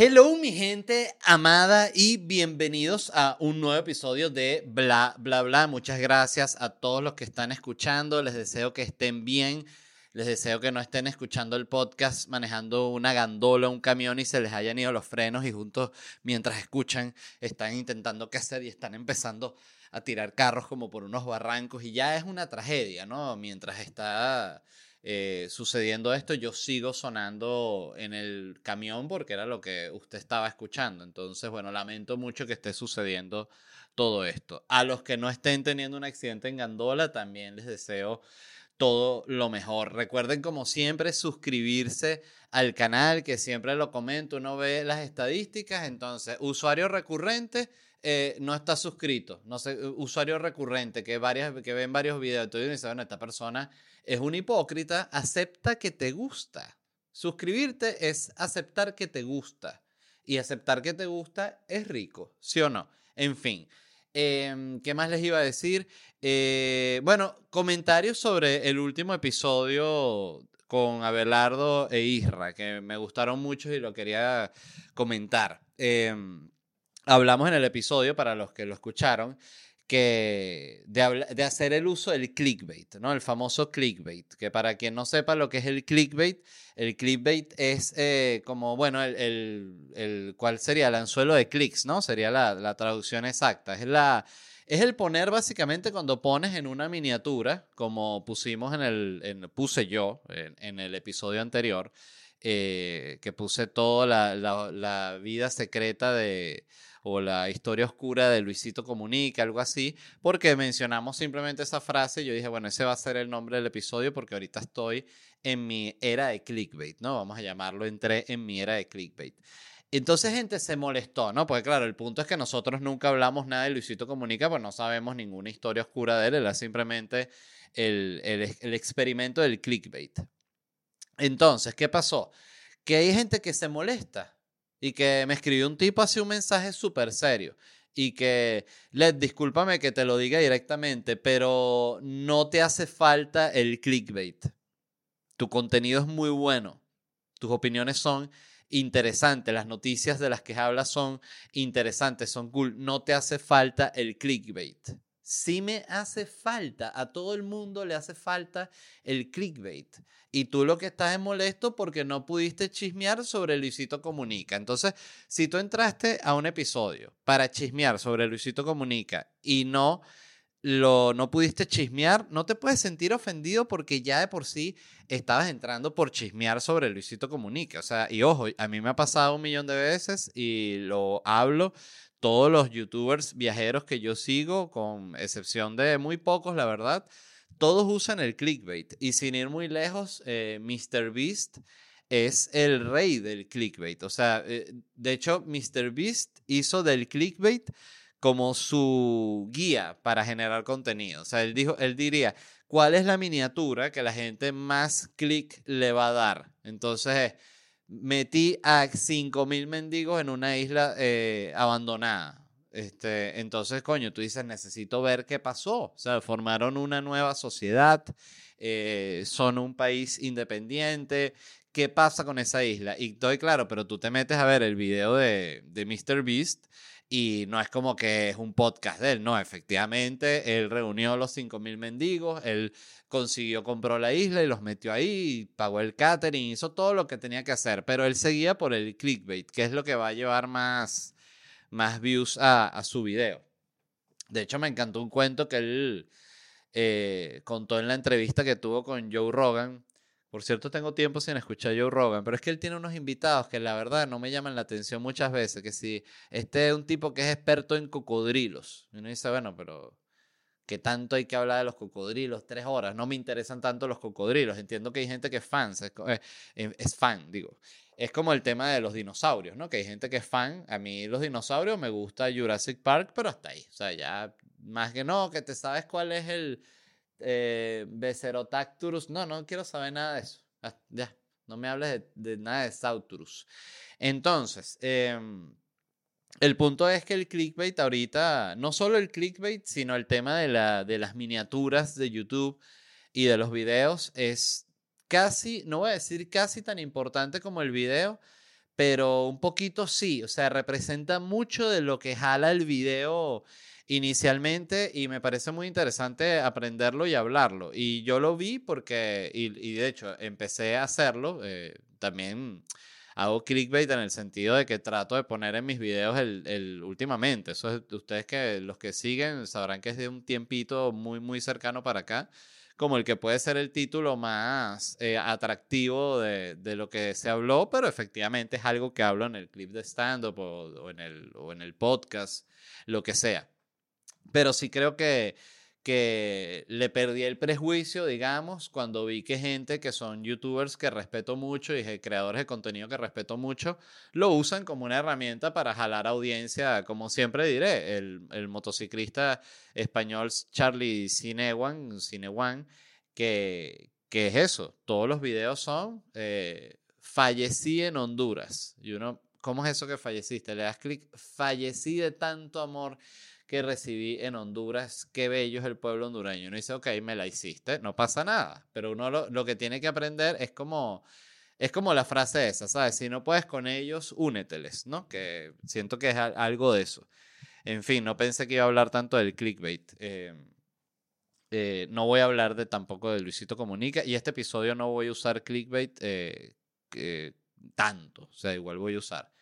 Hello mi gente amada y bienvenidos a un nuevo episodio de Bla Bla Bla. Muchas gracias a todos los que están escuchando. Les deseo que estén bien. Les deseo que no estén escuchando el podcast manejando una gandola, un camión y se les hayan ido los frenos y juntos mientras escuchan están intentando qué hacer y están empezando a tirar carros como por unos barrancos y ya es una tragedia, ¿no? Mientras está eh, sucediendo esto, yo sigo sonando en el camión porque era lo que usted estaba escuchando. Entonces, bueno, lamento mucho que esté sucediendo todo esto. A los que no estén teniendo un accidente en Gandola, también les deseo todo lo mejor. Recuerden, como siempre, suscribirse al canal, que siempre lo comento, uno ve las estadísticas, entonces, usuario recurrente. Eh, no está suscrito, no sé, usuario recurrente que, varias, que ven varios videos, entonces dice, bueno, esta persona es un hipócrita, acepta que te gusta. Suscribirte es aceptar que te gusta. Y aceptar que te gusta es rico, ¿sí o no? En fin. Em, ¿Qué más les iba a decir? Eh, bueno, comentarios sobre el último episodio con Abelardo e Isra, que me gustaron mucho y lo quería comentar. Em, hablamos en el episodio, para los que lo escucharon, que de, hacer el uso del clickbait, ¿no? El famoso clickbait, que para quien no sepa lo que es el clickbait, el clickbait es eh, como, bueno, el, el, ¿cuál sería? El anzuelo de clics, ¿no? Sería la, la, traducción exacta. Es, la, es el poner básicamente cuando pones en una miniatura, como pusimos en el, en, puse yo en, el episodio anterior, eh, que puse toda la, la vida secreta de o la historia oscura de Luisito Comunica, algo así, porque mencionamos simplemente esa frase. Yo dije, bueno, ese va a ser el nombre del episodio porque ahorita estoy en mi era de clickbait, ¿no? Vamos a llamarlo, entré en mi era de clickbait. Entonces gente se molestó, ¿no? Porque claro, el punto es que nosotros nunca hablamos nada de Luisito Comunica, pues no sabemos ninguna historia oscura de él, era simplemente el, el, el experimento del clickbait. Entonces, ¿qué pasó? Que hay gente que se molesta y que me escribió un tipo así un mensaje súper serio y que, Led, discúlpame que te lo diga directamente, pero no te hace falta el clickbait. Tu contenido es muy bueno, tus opiniones son interesantes, las noticias de las que hablas son interesantes, son cool, no te hace falta el clickbait sí me hace falta, a todo el mundo le hace falta el clickbait. Y tú lo que estás es molesto porque no pudiste chismear sobre Luisito Comunica. Entonces, si tú entraste a un episodio para chismear sobre Luisito Comunica y no lo no pudiste chismear, no te puedes sentir ofendido porque ya de por sí estabas entrando por chismear sobre Luisito Comunica. O sea, y ojo, a mí me ha pasado un millón de veces y lo hablo todos los youtubers viajeros que yo sigo, con excepción de muy pocos, la verdad, todos usan el clickbait. Y sin ir muy lejos, eh, MrBeast es el rey del clickbait. O sea, eh, de hecho, MrBeast hizo del clickbait como su guía para generar contenido. O sea, él, dijo, él diría, ¿cuál es la miniatura que la gente más click le va a dar? Entonces, metí a 5.000 mendigos en una isla eh, abandonada. Este, entonces, coño, tú dices, necesito ver qué pasó. O sea, formaron una nueva sociedad, eh, son un país independiente. ¿Qué pasa con esa isla? Y estoy claro, pero tú te metes a ver el video de, de Mr. Beast y no es como que es un podcast de él, no, efectivamente, él reunió los 5.000 mendigos, él consiguió, compró la isla y los metió ahí, pagó el catering, hizo todo lo que tenía que hacer, pero él seguía por el clickbait, que es lo que va a llevar más, más views a, a su video. De hecho, me encantó un cuento que él eh, contó en la entrevista que tuvo con Joe Rogan. Por cierto, tengo tiempo sin escuchar a Joe Rogan, pero es que él tiene unos invitados que la verdad no me llaman la atención muchas veces. Que si este es un tipo que es experto en cocodrilos, y uno dice, bueno, pero ¿qué tanto hay que hablar de los cocodrilos? Tres horas, no me interesan tanto los cocodrilos. Entiendo que hay gente que es fan, es, eh, eh, es fan, digo. Es como el tema de los dinosaurios, ¿no? Que hay gente que es fan. A mí los dinosaurios me gusta Jurassic Park, pero hasta ahí. O sea, ya más que no, que te sabes cuál es el eh, Becerotacturus. No, no quiero saber nada de eso. Ah, ya, no me hables de, nada de Sauturus. Entonces, em, el punto es que el clickbait ahorita, no solo el clickbait, sino el tema de, la, de las miniaturas de YouTube y de los videos es casi, no voy a decir casi tan importante como el video, pero un poquito sí, o sea, representa mucho de lo que jala el video inicialmente y me parece muy interesante aprenderlo y hablarlo. Y yo lo vi porque, y, de hecho empecé a hacerlo, eh, también hago clickbait en el sentido de que trato de poner en mis videos el, el, últimamente. Eso es, ustedes que los que siguen sabrán que es de un tiempito muy, muy cercano para acá como el que puede ser el título más eh, atractivo de, de, lo que se habló, pero efectivamente es algo que hablo en el clip de stand-up o, en el, o en el podcast, lo que sea. Pero sí creo que, que le perdí el prejuicio, digamos, cuando vi que gente que son youtubers que respeto mucho y creadores de contenido que respeto mucho, lo usan como una herramienta para jalar audiencia, como siempre diré, el, el motociclista español Charlie Cinewan, Cinewan que, que es eso, todos los videos son eh, fallecí en Honduras. Y uno, ¿cómo es eso que falleciste? Le das clic, fallecí de tanto amor que recibí en Honduras, qué bello es el pueblo hondureño. Uno dice, ok, me la hiciste, no pasa nada, pero uno lo, que tiene que aprender es como, es como la frase esa, ¿sabes? Si no puedes con ellos, úneteles, ¿no? Que siento que es algo de eso. En fin, no pensé que iba a hablar tanto del clickbait. Eh, eh, no voy a hablar de tampoco de Luisito Comunica y este episodio no voy a usar clickbait eh, tanto, o sea, igual voy a usar.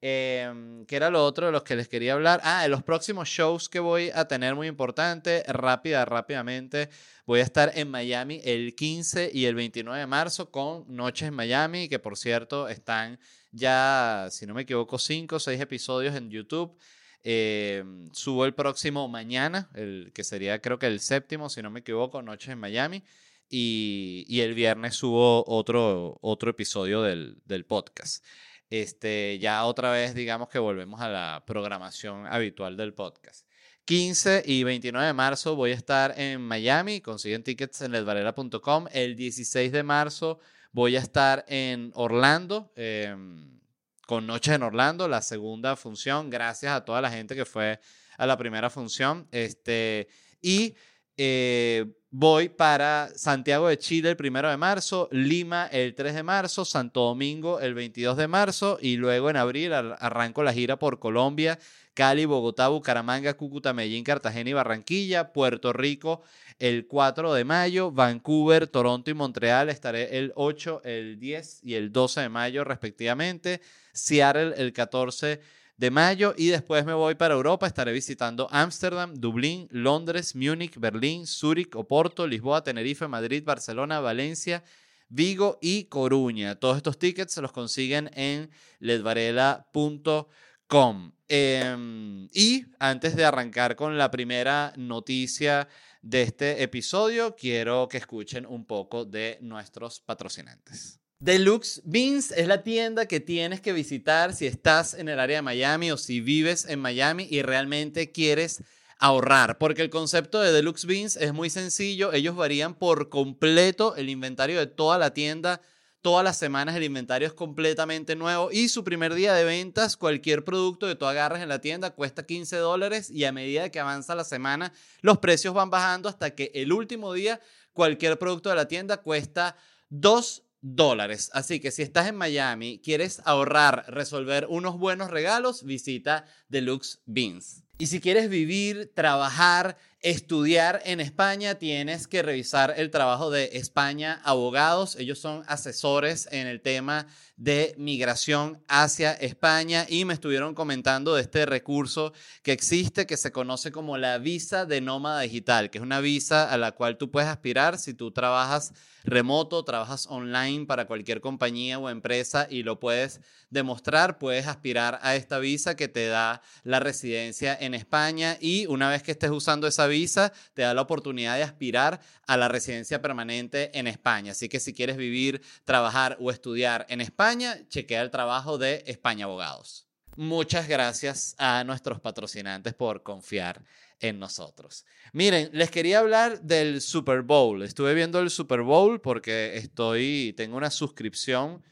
Eh, ¿Qué era lo otro de los que les quería hablar? Ah, de los próximos shows que voy a tener muy importante, rápida, rápidamente. Voy a estar en Miami el 15 y el 29 de marzo con Noches en Miami, que por cierto están ya, si no me equivoco, 5 o 6 episodios en YouTube. Em, subo el próximo mañana, el, que sería creo que el séptimo, si no me equivoco, Noches en Miami. Y, y el viernes subo otro, otro episodio del, del podcast. Este, ya otra vez, digamos que volvemos a la programación habitual del podcast. 15 y 29 de marzo voy a estar en Miami, consiguen tickets en ledvarela.com. El 16 de marzo voy a estar en Orlando, em, con Noches en Orlando, la segunda función. Gracias a toda la gente que fue a la primera función. Este, y eh, voy para Santiago de Chile el primero de marzo, Lima el 3 de marzo, Santo Domingo el 22 de marzo y luego en abril arranco la gira por Colombia, Cali, Bogotá, Bucaramanga, Cúcuta, Medellín, Cartagena y Barranquilla, Puerto Rico el 4 de mayo, Vancouver, Toronto y Montreal estaré el 8, el 10 y el 12 de mayo respectivamente, Seattle el 14 de de mayo y después me voy para Europa. Estaré visitando Ámsterdam, Dublín, Londres, Múnich, Berlín, Zúrich, Oporto, Lisboa, Tenerife, Madrid, Barcelona, Valencia, Vigo y Coruña. Todos estos tickets se los consiguen en ledvarela.com. Em, y antes de arrancar con la primera noticia de este episodio, quiero que escuchen un poco de nuestros patrocinantes. Deluxe Beans es la tienda que tienes que visitar si estás en el área de Miami o si vives en Miami y realmente quieres ahorrar, porque el concepto de Deluxe Beans es muy sencillo, ellos varían por completo el inventario de toda la tienda, todas las semanas el inventario es completamente nuevo y su primer día de ventas, cualquier producto que tú agarres en la tienda cuesta 15 dólares y a medida que avanza la semana los precios van bajando hasta que el último día cualquier producto de la tienda cuesta 2 dólares. Así que si estás en Miami, quieres ahorrar, resolver unos buenos regalos, visita Deluxe Beans. Y si quieres vivir, trabajar, estudiar en España, tienes que revisar el trabajo de España Abogados. Ellos son asesores en el tema de migración hacia España y me estuvieron comentando de este recurso que existe que se conoce como la visa de nómada digital, que es una visa a la cual tú puedes aspirar si tú trabajas remoto, trabajas online para cualquier compañía o empresa y lo puedes demostrar, puedes aspirar a esta visa que te da la residencia en España y una vez que estés usando esa visa, te da la oportunidad de aspirar a la residencia permanente en España. Así que si quieres vivir, trabajar o estudiar en España, chequea el trabajo de España Abogados. Muchas gracias a nuestros patrocinantes por confiar en nosotros. Miren, les quería hablar del Super Bowl. Estuve viendo el Super Bowl porque estoy, tengo una suscripción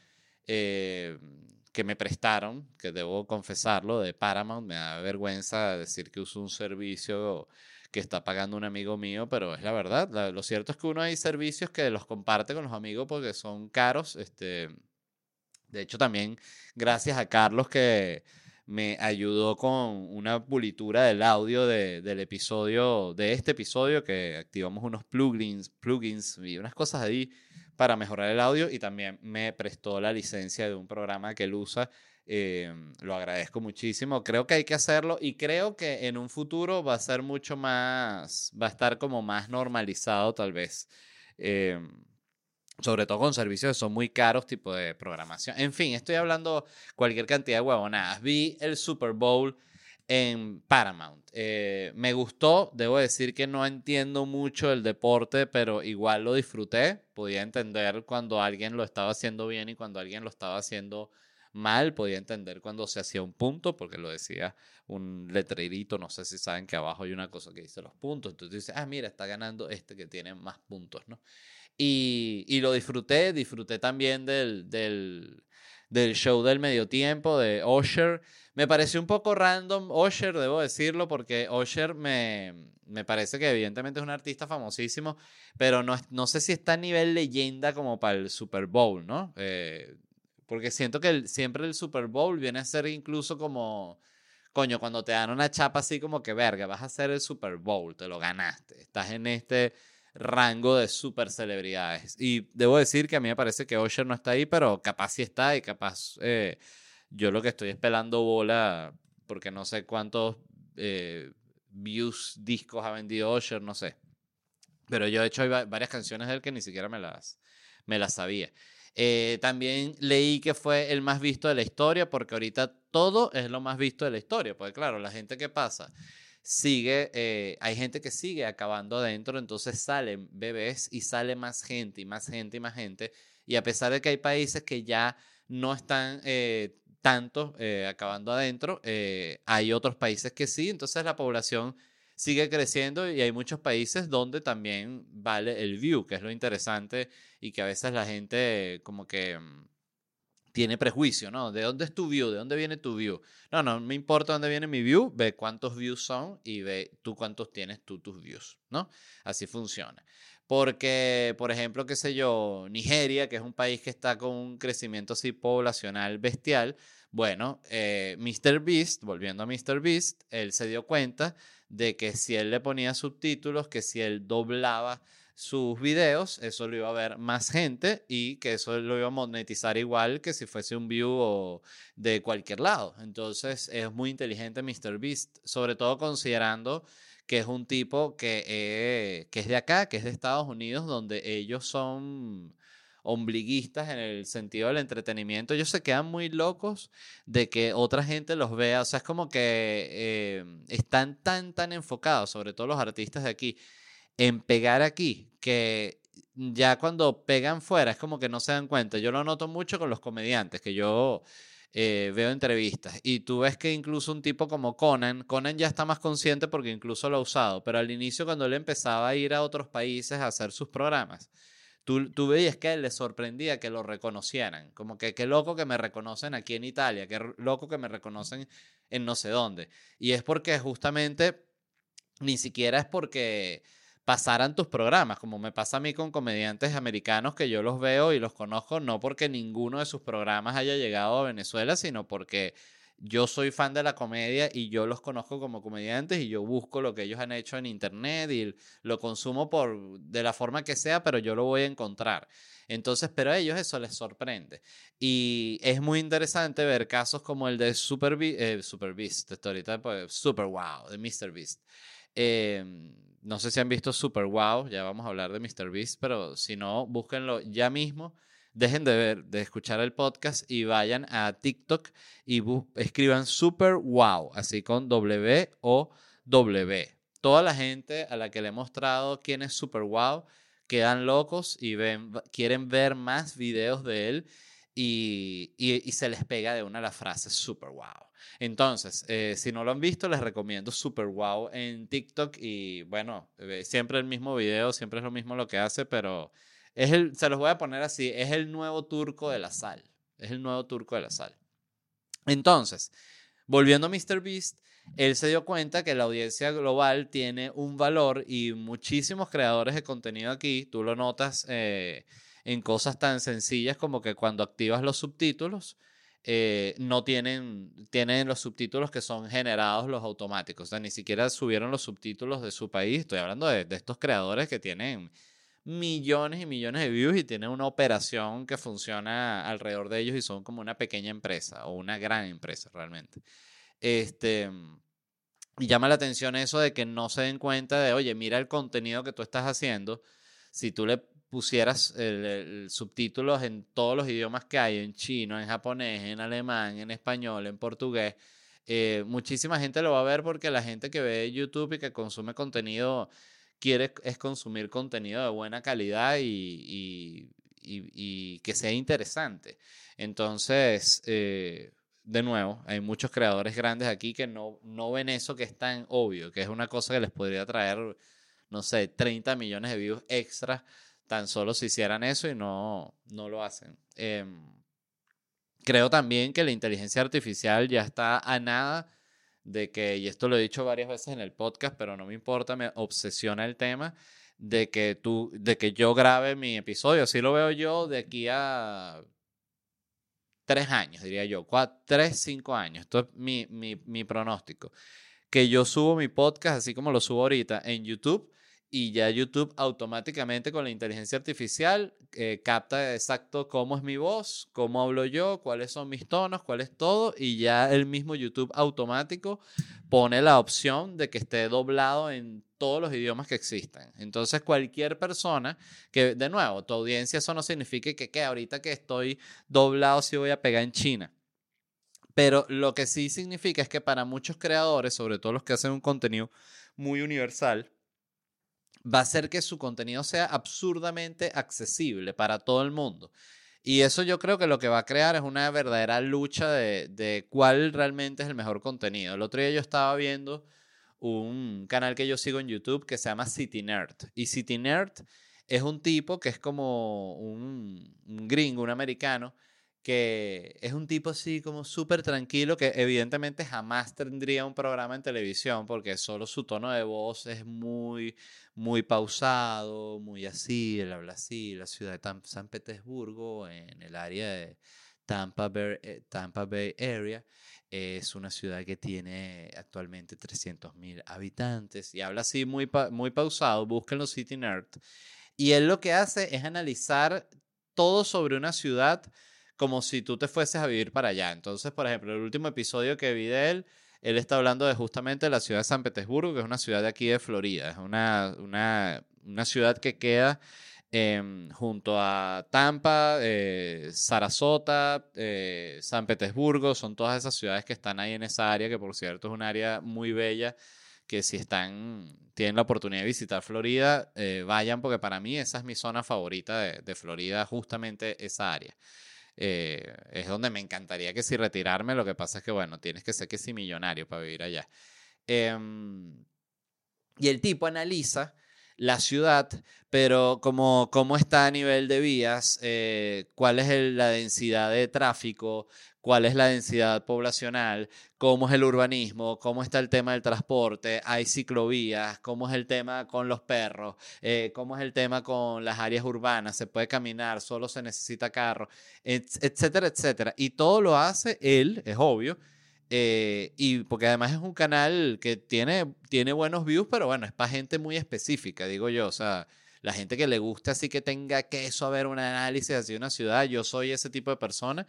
eh, que me prestaron, que debo confesarlo, de Paramount. Me da vergüenza decir que uso un servicio que está pagando un amigo mío, pero es la verdad. lo cierto es que uno hay servicios que los comparte con los amigos porque son caros. Este, de hecho, también gracias a Carlos que me ayudó con una pulitura del audio del episodio, de este episodio, que activamos unos plugins, plugins y unas cosas ahí para mejorar el audio y también me prestó la licencia de un programa que él usa. Eh, lo agradezco muchísimo. Creo que hay que hacerlo y creo que en un futuro va a ser mucho más, va a estar como más normalizado tal vez. Eh, sobre todo con servicios que son muy caros, tipo de programación. En fin, estoy hablando cualquier cantidad de huevonadas. Vi el Super Bowl en Paramount. Eh, me gustó, debo decir que no entiendo mucho el deporte, pero igual lo disfruté. Podía entender cuando alguien lo estaba haciendo bien y cuando alguien lo estaba haciendo mal. Podía entender cuando se hacía un punto, porque lo decía un letrerito. No sé si saben que abajo hay una cosa que dice los puntos. Entonces dice, ah, mira, está ganando este que tiene más puntos, ¿no? Y, lo disfruté, disfruté también del, del, del, show del medio tiempo de Osher. Me pareció un poco random Osher, debo decirlo, porque Osher me, me parece que evidentemente es un artista famosísimo, pero no, no sé si está a nivel leyenda como para el Super Bowl, ¿no? Eh, porque siento que siempre el Super Bowl viene a ser incluso como, coño, cuando te dan una chapa así como que, verga, vas a hacer el Super Bowl, te lo ganaste, estás en este rango de super celebridades. Y debo decir que a mí me parece que Osher no está ahí, pero capaz sí está y capaz eh, yo lo que estoy esperando bola, porque no sé cuántos eh, views, discos ha vendido Osher, no sé. Pero yo he hecho varias canciones de él que ni siquiera me las, me las sabía. Eh, también leí que fue el más visto de la historia, porque ahorita todo es lo más visto de la historia. Porque claro, la gente que pasa sigue, eh, hay gente que sigue acabando adentro, entonces salen bebés y sale más gente y más gente y más gente. Y a pesar de que hay países que ya no están eh, tanto eh, acabando adentro, hay otros países que sí, entonces la población sigue creciendo y hay muchos países donde también vale el view, que es lo interesante y que a veces la gente como que mm, tiene prejuicio, ¿no? ¿De dónde es tu view? ¿De dónde viene tu view? No, no me importa dónde viene mi view, ve cuántos views son y ve tú cuántos tienes tú tus views, ¿no? Así funciona. Porque, por ejemplo, qué sé yo, Nigeria, que es un país que está con un crecimiento así poblacional bestial, bueno, eh, Mr. Beast, volviendo a Mr. Beast, él se dio cuenta de que si él le ponía subtítulos, que si él doblaba sus videos, eso lo iba a ver más gente y que eso lo iba a monetizar igual que si fuese un view de cualquier lado. Entonces es muy inteligente MrBeast, sobre todo considerando que es un tipo eh, que es de acá, que es de Estados Unidos, donde ellos son ombliguistas en el sentido del entretenimiento. Ellos se quedan muy locos de que otra gente los vea. O sea, es como que eh, están tan, tan enfocados, sobre todo los artistas de aquí, en pegar aquí, que ya cuando pegan fuera es como que no se dan cuenta. Yo lo noto mucho con los comediantes, que yo eh, veo entrevistas y tú ves que incluso un tipo como Conan, Conan ya está más consciente porque incluso lo ha usado, pero al inicio cuando él empezaba a ir a otros países a hacer sus programas, tú, tú veías que le sorprendía que lo reconocieran, como que qué loco que me reconocen aquí en Italia, qué loco que me reconocen en no sé dónde. Y es porque justamente ni siquiera es porque pasaran tus programas, como me pasa a mí con comediantes americanos que yo los veo y los conozco no porque ninguno de sus programas haya llegado a Venezuela, sino porque yo soy fan de la comedia y yo los conozco como comediantes y yo busco lo que ellos han hecho en internet y lo consumo por de la forma que sea, pero yo lo voy a encontrar. Entonces, pero a ellos eso les sorprende. Y es muy interesante ver casos como el de Super, eh, Super Beast, ahorita, pues, Super Wow, de Mr. Beast. Eh, no sé si han visto Super Wow, ya vamos a hablar de Mr. Beast, pero si no, búsquenlo ya mismo dejen de ver, de escuchar el podcast y vayan a TikTok y escriban super wow, así con W o W. Toda la gente a la que le he mostrado quién es super wow quedan locos y quieren ver más videos de él y, y, se les pega de una la frase super wow. Entonces, eh, si no lo han visto, les recomiendo super wow en TikTok y bueno, eh, siempre el mismo video, siempre es lo mismo lo que hace, pero es el, se los voy a poner así, es el nuevo turco de la sal. Es el nuevo turco de la sal. Entonces, volviendo a MrBeast, él se dio cuenta que la audiencia global tiene un valor y muchísimos creadores de contenido aquí, tú lo notas eh, en cosas tan sencillas como que cuando activas los subtítulos, eh, no tienen, tienen los subtítulos que son generados los automáticos. O sea, ni siquiera subieron los subtítulos de su país. Estoy hablando de estos creadores que tienen millones y millones de views y tienen una operación que funciona alrededor de ellos y son como una pequeña empresa o una gran empresa realmente. Este, y llama la atención eso de que no se den cuenta de, oye, mira el contenido que tú estás haciendo. Si tú le pusieras el, subtítulos en todos los idiomas que hay, en chino, en japonés, en alemán, en español, en portugués, eh, muchísima gente lo va a ver porque la gente que ve YouTube y que consume contenido quiere es consumir contenido de buena calidad y, que sea interesante. Entonces, eh, de nuevo, hay muchos creadores grandes aquí que no, no ven eso que es tan obvio, que es una cosa que les podría traer, no sé, 30 millones de views extra tan solo si hicieran eso y no, no lo hacen. Em, creo también que la inteligencia artificial ya está a nada de que, y esto lo he dicho varias veces en el podcast, pero no me importa, me obsesiona el tema de que tú, de que yo grabe mi episodio. Así lo veo yo de aquí a tres años, diría yo, cuatro, tres, cinco años. Esto es mi, mi, mi pronóstico. Que yo subo mi podcast, así como lo subo ahorita, en YouTube y ya YouTube automáticamente con la inteligencia artificial eh, capta exacto cómo es mi voz, cómo hablo yo, cuáles son mis tonos, cuál es todo y ya el mismo YouTube automático pone la opción de que esté doblado en todos los idiomas que existan. Entonces cualquier persona que, de nuevo, tu audiencia eso no significa que, que ahorita que estoy doblado si voy a pegar en China. Pero lo que sí significa es que para muchos creadores, sobre todo los que hacen un contenido muy universal, va a hacer que su contenido sea absurdamente accesible para todo el mundo. Y eso yo creo que lo que va a crear es una verdadera lucha de, de, cuál realmente es el mejor contenido. El otro día yo estaba viendo un canal que yo sigo en YouTube que se llama City Nerd. Y City Nerd es un tipo que es como un, un gringo, un americano, que es un tipo así como súper tranquilo, que evidentemente jamás tendría un programa en televisión porque solo su tono de voz es muy, muy pausado, muy así, él habla así, la ciudad de San Petersburgo, en el área de Tampa Bay, eh, Tampa Bay Area, es una ciudad que tiene actualmente 300.000 habitantes y habla así muy, muy pausado, búsquenlo City Nerd. Y él lo que hace es analizar todo sobre una ciudad como si tú te fueses a vivir para allá. Entonces, por ejemplo, el último episodio que vi de él, él está hablando de justamente la ciudad de San Petersburgo, que es una ciudad de aquí de Florida. Es una, una, una ciudad que queda em, junto a Tampa, eh, Sarasota, eh, San Petersburgo. Son todas esas ciudades que están ahí en esa área, que por cierto es un área muy bella que si están, tienen la oportunidad de visitar Florida, eh, vayan porque para mí esa es mi zona favorita de, de Florida, justamente esa área. Eh, es donde me encantaría que si retirarme, lo que pasa es que, bueno, tienes que ser que si millonario para vivir allá. Em, y el tipo analiza la ciudad, pero como cómo está a nivel de vías, eh, cuál es la densidad de tráfico, cuál es la densidad poblacional, cómo es el urbanismo, cómo está el tema del transporte, hay ciclovías, cómo es el tema con los perros, eh, cómo es el tema con las áreas urbanas, se puede caminar, solo se necesita carro, etcétera, etcétera. Y todo lo hace él, es obvio, Eh, y porque además es un canal que tiene, tiene buenos views, pero bueno, es para gente muy específica, digo yo. O sea, la gente que le gusta así que tenga queso a ver un análisis así de una ciudad, yo soy ese tipo de persona,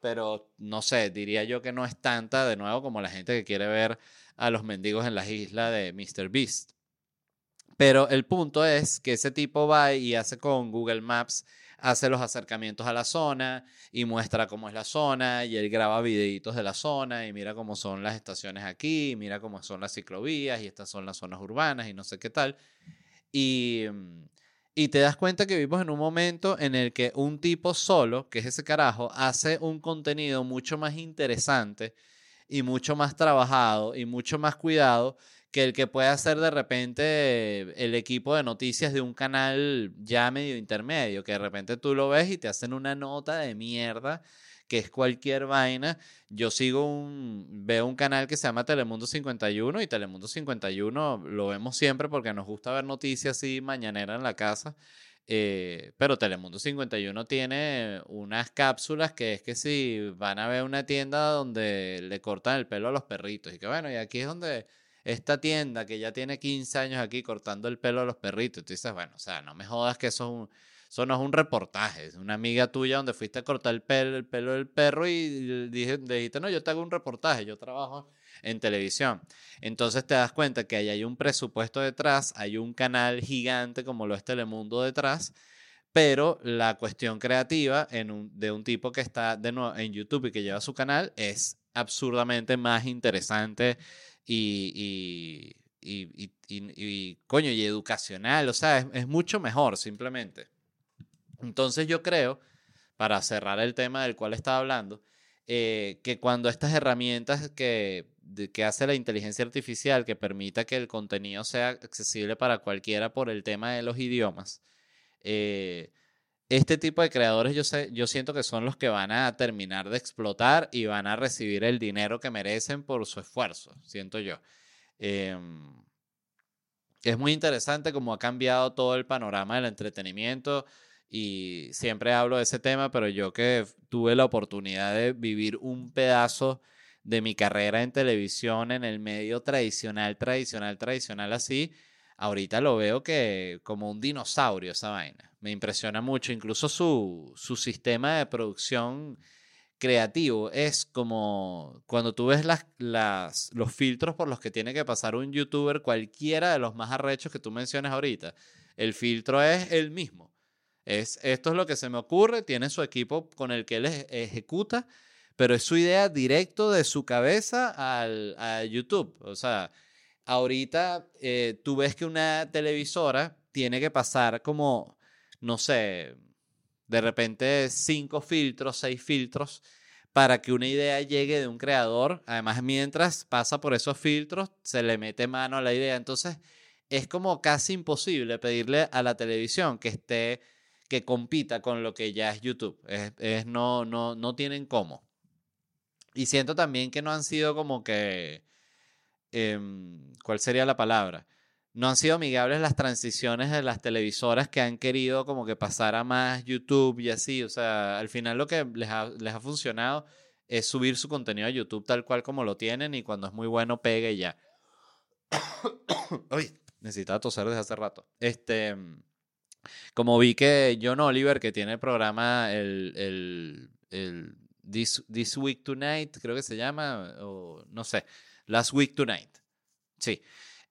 pero no sé, diría yo que no es tanta de nuevo como la gente que quiere ver a los mendigos en las islas de Mr. Beast. Pero el punto es que ese tipo va y hace con Google Maps hace los acercamientos a la zona y muestra cómo es la zona y él graba videitos de la zona y mira cómo son las estaciones aquí, mira cómo son las ciclovías y estas son las zonas urbanas y no sé qué tal. Y, mm, y te das cuenta que vivimos en un momento en el que un tipo solo, que es ese carajo, hace un contenido mucho más interesante y mucho más trabajado y mucho más cuidado que el que puede hacer de repente el equipo de noticias de un canal ya medio intermedio, que de repente tú lo ves y te hacen una nota de mierda que es cualquier vaina. Yo sigo un, veo un canal que se llama Telemundo 51 y Telemundo 51 lo vemos siempre porque nos gusta ver noticias así mañanera en la casa. Eh, pero Telemundo 51 tiene unas cápsulas que es que si van a ver una tienda donde le cortan el pelo a los perritos y que bueno, y aquí es donde esta tienda que ya tiene 15 años aquí cortando el pelo a los perritos. tú dices, bueno, o sea, no me jodas que eso, eso no es un reportaje, es una amiga tuya donde fuiste a cortar el pelo, el pelo del perro y dije, dijiste, no, yo te hago un reportaje, yo trabajo en televisión. Entonces te das cuenta que ahí hay un presupuesto detrás, hay un canal gigante como lo es Telemundo detrás, pero la cuestión creativa en de un tipo que está de nuevo en YouTube y que lleva su canal es absurdamente más interesante y, y, y, coño, y educacional, o sea, es, mucho mejor simplemente. Entonces yo creo, para cerrar el tema del cual estaba hablando, eh, que cuando estas herramientas que, que hace la inteligencia artificial, que permita que el contenido sea accesible para cualquiera por el tema de los idiomas, eh, este tipo de creadores yo, sé, yo siento que son los que van a terminar de explotar y van a recibir el dinero que merecen por su esfuerzo, siento yo. Em, es muy interesante cómo ha cambiado todo el panorama del entretenimiento y siempre hablo de ese tema, pero yo que tuve la oportunidad de vivir un pedazo de mi carrera en televisión en el medio tradicional, tradicional, tradicional así, ahorita lo veo que como un dinosaurio esa vaina me impresiona mucho. Incluso su, su sistema de producción creativo es como cuando tú ves las, las, los filtros por los que tiene que pasar un youtuber, cualquiera de los más arrechos que tú mencionas ahorita, el filtro es el mismo. Es, esto es lo que se me ocurre, tiene su equipo con el que él ejecuta, pero es su idea directo de su cabeza al, a YouTube. O sea, ahorita eh, tú ves que una televisora tiene que pasar como no sé, de repente cinco filtros, seis filtros, para que una idea llegue de un creador. Además, mientras pasa por esos filtros, se le mete mano a la idea. Entonces, es como casi imposible pedirle a la televisión que esté, que compita con lo que ya es YouTube. Es, no, no, no tienen cómo. Y siento también que no han sido como que, em, ¿cuál sería la palabra? no han sido amigables las transiciones de las televisoras que han querido como que pasar a más YouTube y así. O sea, al final lo que les ha, les ha funcionado es subir su contenido a YouTube tal cual como lo tienen y cuando es muy bueno pegue ya. Uy, necesitaba toser desde hace rato. Este, como vi que John Oliver, que tiene el programa, el, el, el This, This Week Tonight, creo que se llama, o no sé, Last Week Tonight. Sí.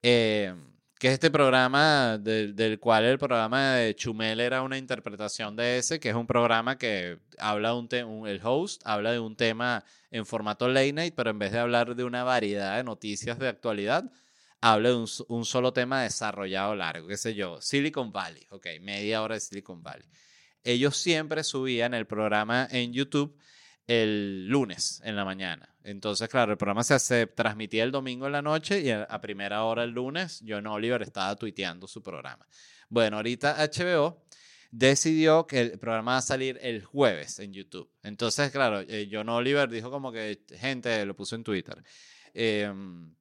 Eh, que es este programa del, cual el programa de Chumel era una interpretación de ese, que es un programa que habla un, el host habla de un tema en formato late night, pero en vez de hablar de una variedad de noticias de actualidad, habla de un, solo tema desarrollado largo, qué sé yo, Silicon Valley, ok, media hora de Silicon Valley. Ellos siempre subían el programa en YouTube el lunes en la mañana. Entonces, claro, el programa se, transmitía el domingo en la noche y a, primera hora el lunes, John Oliver estaba tuiteando su programa. Bueno, ahorita HBO decidió que el programa va a salir el jueves en YouTube. Entonces, claro, eh, John Oliver dijo como que, gente, lo puso en Twitter. Em,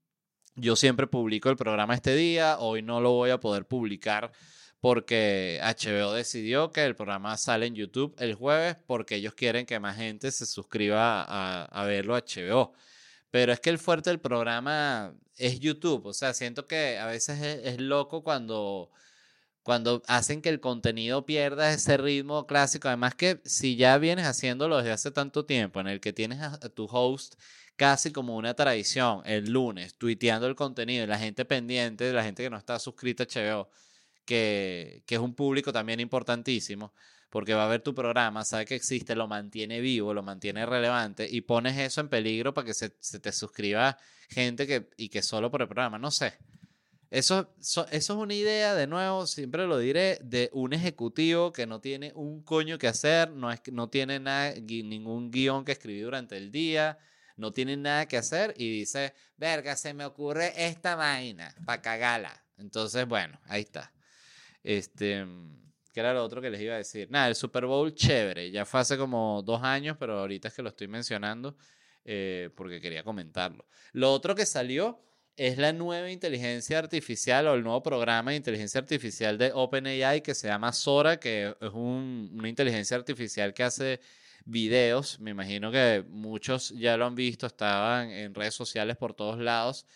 yo siempre publico el programa este día, hoy no lo voy a poder publicar porque HBO decidió que el programa sale en YouTube el jueves porque ellos quieren que más gente se suscriba a, verlo a HBO. Pero es que el fuerte del programa es YouTube. O sea, siento que a veces es, loco cuando, cuando hacen que el contenido pierda ese ritmo clásico. Además que si ya vienes haciéndolo desde hace tanto tiempo, en el que tienes a, tu host casi como una tradición, el lunes, tuiteando el contenido y la gente pendiente, la gente que no está suscrita a HBO, que, que es un público también importantísimo porque va a ver tu programa, sabe que existe, lo mantiene vivo, lo mantiene relevante y pones eso en peligro para que se, te suscriba gente que, y que solo por el programa, no sé. Eso, eso, es una idea, de nuevo, siempre lo diré, de un ejecutivo que no tiene un coño que hacer, no, es, no tiene nada, ningún guion que escribir durante el día, no tiene nada que hacer y dice, verga, se me ocurre esta vaina para cagarla. Entonces, bueno, ahí está. Este, ¿Qué era lo otro que les iba a decir? Nada, el Super Bowl chévere. Ya fue hace como dos años, pero ahorita es que lo estoy mencionando eh, porque quería comentarlo. Lo otro que salió es la nueva inteligencia artificial o el nuevo programa de inteligencia artificial de OpenAI que se llama Sora, que es una inteligencia artificial que hace videos. Me imagino que muchos ya lo han visto, estaban en redes sociales por todos lados.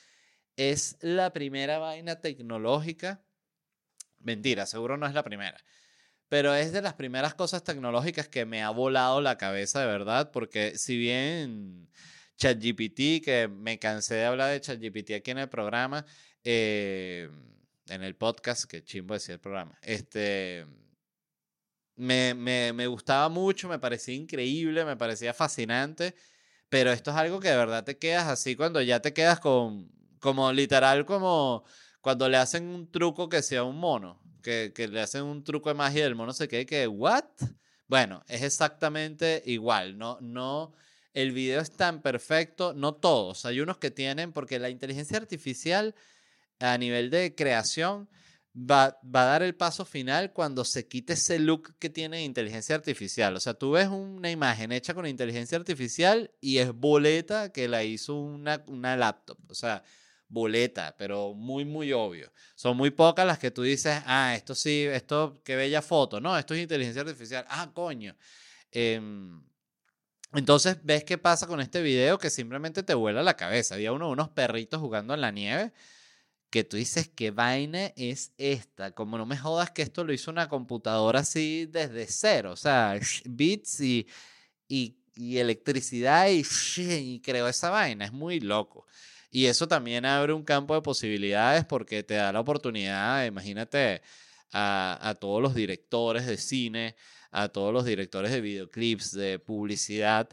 Es la primera vaina tecnológica. Mentira, seguro no es la primera. Pero es de las primeras cosas tecnológicas que me ha volado la cabeza de verdad, porque si bien ChatGPT, que me cansé de hablar de ChatGPT aquí en el programa, eh, en el podcast, que chimbo decía el programa, este, me, me, me gustaba mucho, me parecía increíble, me parecía fascinante, pero esto es algo que de verdad te quedas así cuando ya te quedas con, como literal, como cuando le hacen un truco que sea un mono que, le hacen un truco de magia y el mono se quede que, ¿what? Bueno, es exactamente igual, no, no, el video es tan perfecto, no todos, hay unos que tienen, porque la inteligencia artificial a nivel de creación va, va, a dar el paso final cuando se quite ese look que tiene inteligencia artificial. O sea, tú ves una imagen hecha con inteligencia artificial y es boleta que la hizo una, una laptop. O sea, boleta, pero muy, muy obvio. Son muy pocas las que tú dices, ah, esto sí, esto, qué bella foto. No, esto es inteligencia artificial. Ah, coño. Em, entonces ves qué pasa con este video que simplemente te vuela la cabeza. Había uno, unos perritos jugando en la nieve que tú dices, ¿qué vaina es esta? Como no me jodas que esto lo hizo una computadora así desde cero. O sea, bits y, y, electricidad y, y esa vaina. Es muy loco. Y eso también abre un campo de posibilidades porque te da la oportunidad, imagínate, a, a todos los directores de cine, a todos los directores de videoclips, de publicidad,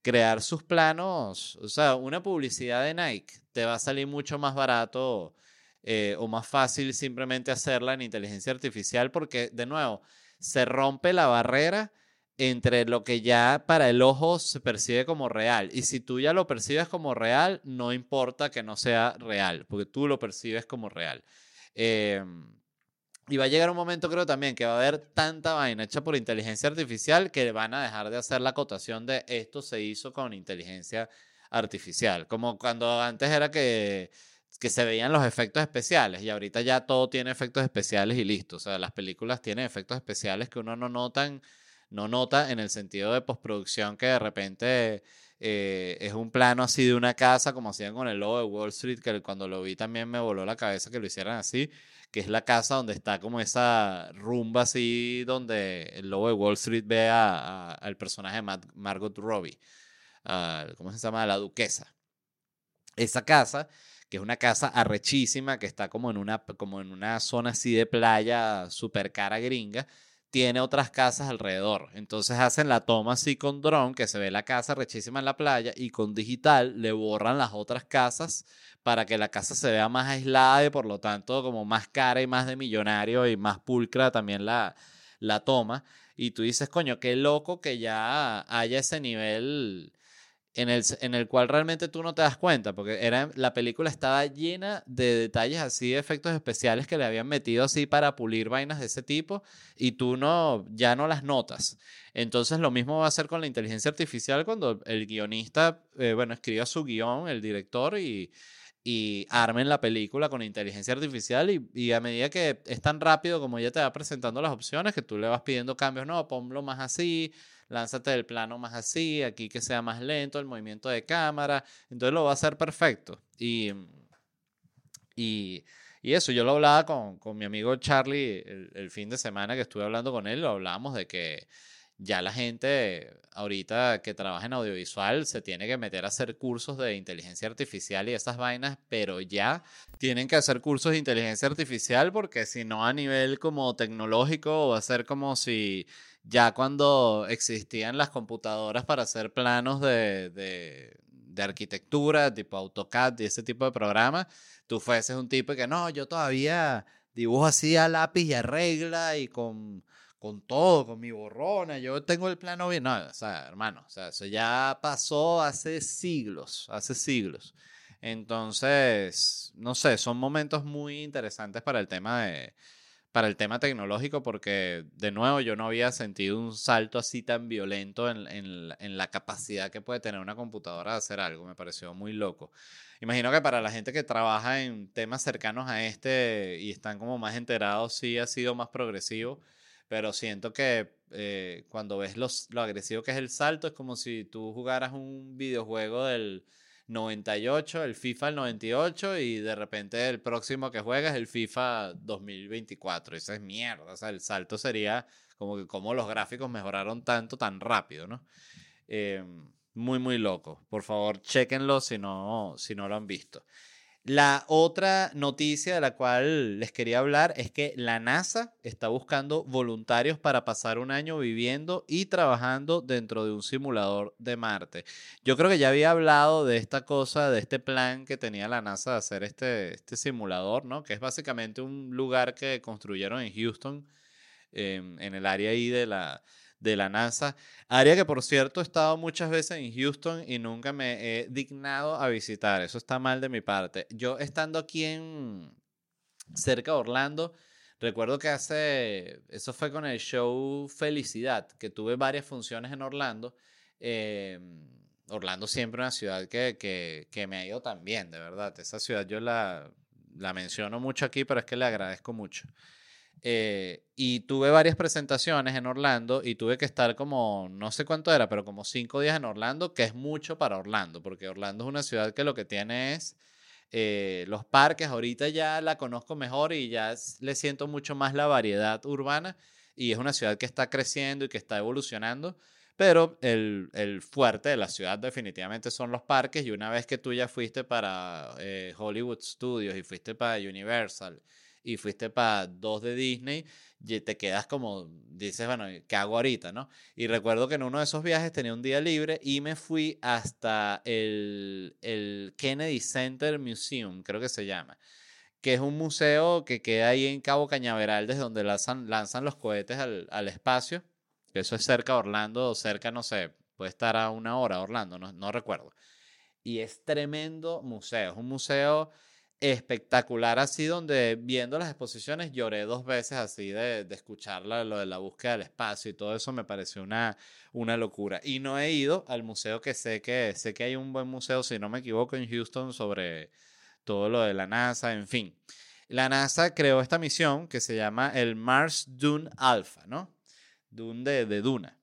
crear sus planos. O sea, una publicidad de Nike te va a salir mucho más barato eh, o más fácil simplemente hacerla en inteligencia artificial porque, de nuevo, se rompe la barrera entre lo que ya para el ojo se percibe como real. Y si tú ya lo percibes como real, no importa que no sea real, porque tú lo percibes como real. Em, y va a llegar un momento, creo también, que va a haber tanta vaina hecha por inteligencia artificial que van a dejar de hacer la acotación de esto se hizo con inteligencia artificial. Como cuando antes era que, que se veían los efectos especiales y ahorita ya todo tiene efectos especiales y listo. O sea, las películas tienen efectos especiales que uno no notan no nota en el sentido de postproducción que de repente eh, es un plano así de una casa, como hacían con el logo de Wall Street, que cuando lo vi también me voló la cabeza que lo hicieran así, que es la casa donde está como esa rumba así, donde el logo de Wall Street ve al personaje de Margot Robbie, ¿cómo se llama? La duquesa. Esa casa que es una casa arrechísima, que está como en una, como en una zona así de playa super cara gringa, tiene otras casas alrededor. Entonces hacen la toma así con dron, que se ve la casa rechísima en la playa, y con digital le borran las otras casas para que la casa se vea más aislada y por lo tanto como más cara y más de millonario y más pulcra también la, la toma. Y tú dices, coño, qué loco que ya haya ese nivel en el, en el cual realmente tú no te das cuenta, porque era, la película estaba llena de detalles así, de efectos especiales que le habían metido así para pulir vainas de ese tipo y tú no, ya no las notas. Entonces lo mismo va a hacer con la inteligencia artificial cuando el guionista, eh, bueno, escriba su guion, el director y, y armen la película con inteligencia artificial y, y, a medida que es tan rápido como ella te va presentando las opciones que tú le vas pidiendo cambios, no, ponlo más así, lánzate el plano más así, aquí que sea más lento, el movimiento de cámara, entonces lo va a hacer perfecto. Y, y, y eso, yo lo hablaba con, con mi amigo Charlie el, el, fin de semana que estuve hablando con él, lo hablábamos de que ya la gente ahorita que trabaja en audiovisual se tiene que meter a hacer cursos de inteligencia artificial y esas vainas, pero ya tienen que hacer cursos de inteligencia artificial porque si no a nivel como tecnológico va a ser como si ya cuando existían las computadoras para hacer planos de, de, de arquitectura, tipo AutoCAD y ese tipo de programas, tú fueses un tipo que no, yo todavía dibujo así a lápiz y a regla y con con todo, con mi borrona, yo tengo el plano bien. No, o sea, hermano, o sea, eso ya pasó hace siglos, hace siglos. Entonces, no sé, son momentos muy interesantes para el tema de, para el tema tecnológico porque, de nuevo, yo no había sentido un salto así tan violento en, en, en, la capacidad que puede tener una computadora de hacer algo. Me pareció muy loco. Imagino que para la gente que trabaja en temas cercanos a este y están como más enterados, sí ha sido más progresivo pero siento que eh, cuando ves los, lo agresivo que es el salto, es como si tú jugaras un videojuego del 98, el FIFA del 98, y de repente el próximo que juegas es el FIFA 2024. Eso es mierda. O sea, el salto sería como que como los gráficos mejoraron tanto, tan rápido, ¿no? Eh, muy, muy loco. Por favor, chequenlo si no, si no lo han visto. La otra noticia de la cual les quería hablar es que la NASA está buscando voluntarios para pasar un año viviendo y trabajando dentro de un simulador de Marte. Yo creo que ya había hablado de esta cosa, de este plan que tenía la NASA de hacer este, este simulador, ¿no? Que es básicamente un lugar que construyeron en Houston, em, en el área ahí de la, de la NASA. Área que, por cierto, he estado muchas veces en Houston y nunca me he dignado a visitar. Eso está mal de mi parte. Yo estando aquí en cerca de Orlando, recuerdo que hace, eso fue con el show Felicidad, que tuve varias funciones en Orlando. Em, Orlando siempre una ciudad que, que, que, me ha ido tan bien, de verdad. Esa ciudad yo la, la menciono mucho aquí, pero es que le agradezco mucho. Eh, y tuve varias presentaciones en Orlando y tuve que estar como, no sé cuánto era, pero como cinco días en Orlando, que es mucho para Orlando, porque Orlando es una ciudad que lo que tiene es eh, los parques. Ahorita ya la conozco mejor y ya le siento mucho más la variedad urbana y es una ciudad que está creciendo y que está evolucionando. Pero el, el fuerte de la ciudad definitivamente son los parques y una vez que tú ya fuiste para eh, Hollywood Studios y fuiste para Universal y fuiste para dos de Disney, y te quedas como, dices, bueno, ¿qué hago ahorita, no? Y recuerdo que en uno de esos viajes tenía un día libre y me fui hasta el, el Kennedy Center Museum, creo que se llama, que es un museo que queda ahí en Cabo Cañaveral, desde donde lanzan, lanzan los cohetes al, al espacio, eso es cerca de Orlando, cerca, no sé, puede estar a una hora Orlando, no, no recuerdo. Y es tremendo museo, es un museo espectacular así donde viendo las exposiciones lloré dos veces así de, de escuchar lo de la búsqueda del espacio y todo eso me pareció una, una locura. Y no he ido al museo que sé que sé que hay un buen museo, si no me equivoco, en Houston sobre todo lo de la NASA, en fin. La NASA creó esta misión que se llama el Mars Dune Alpha, ¿no? Dune de, de Duna.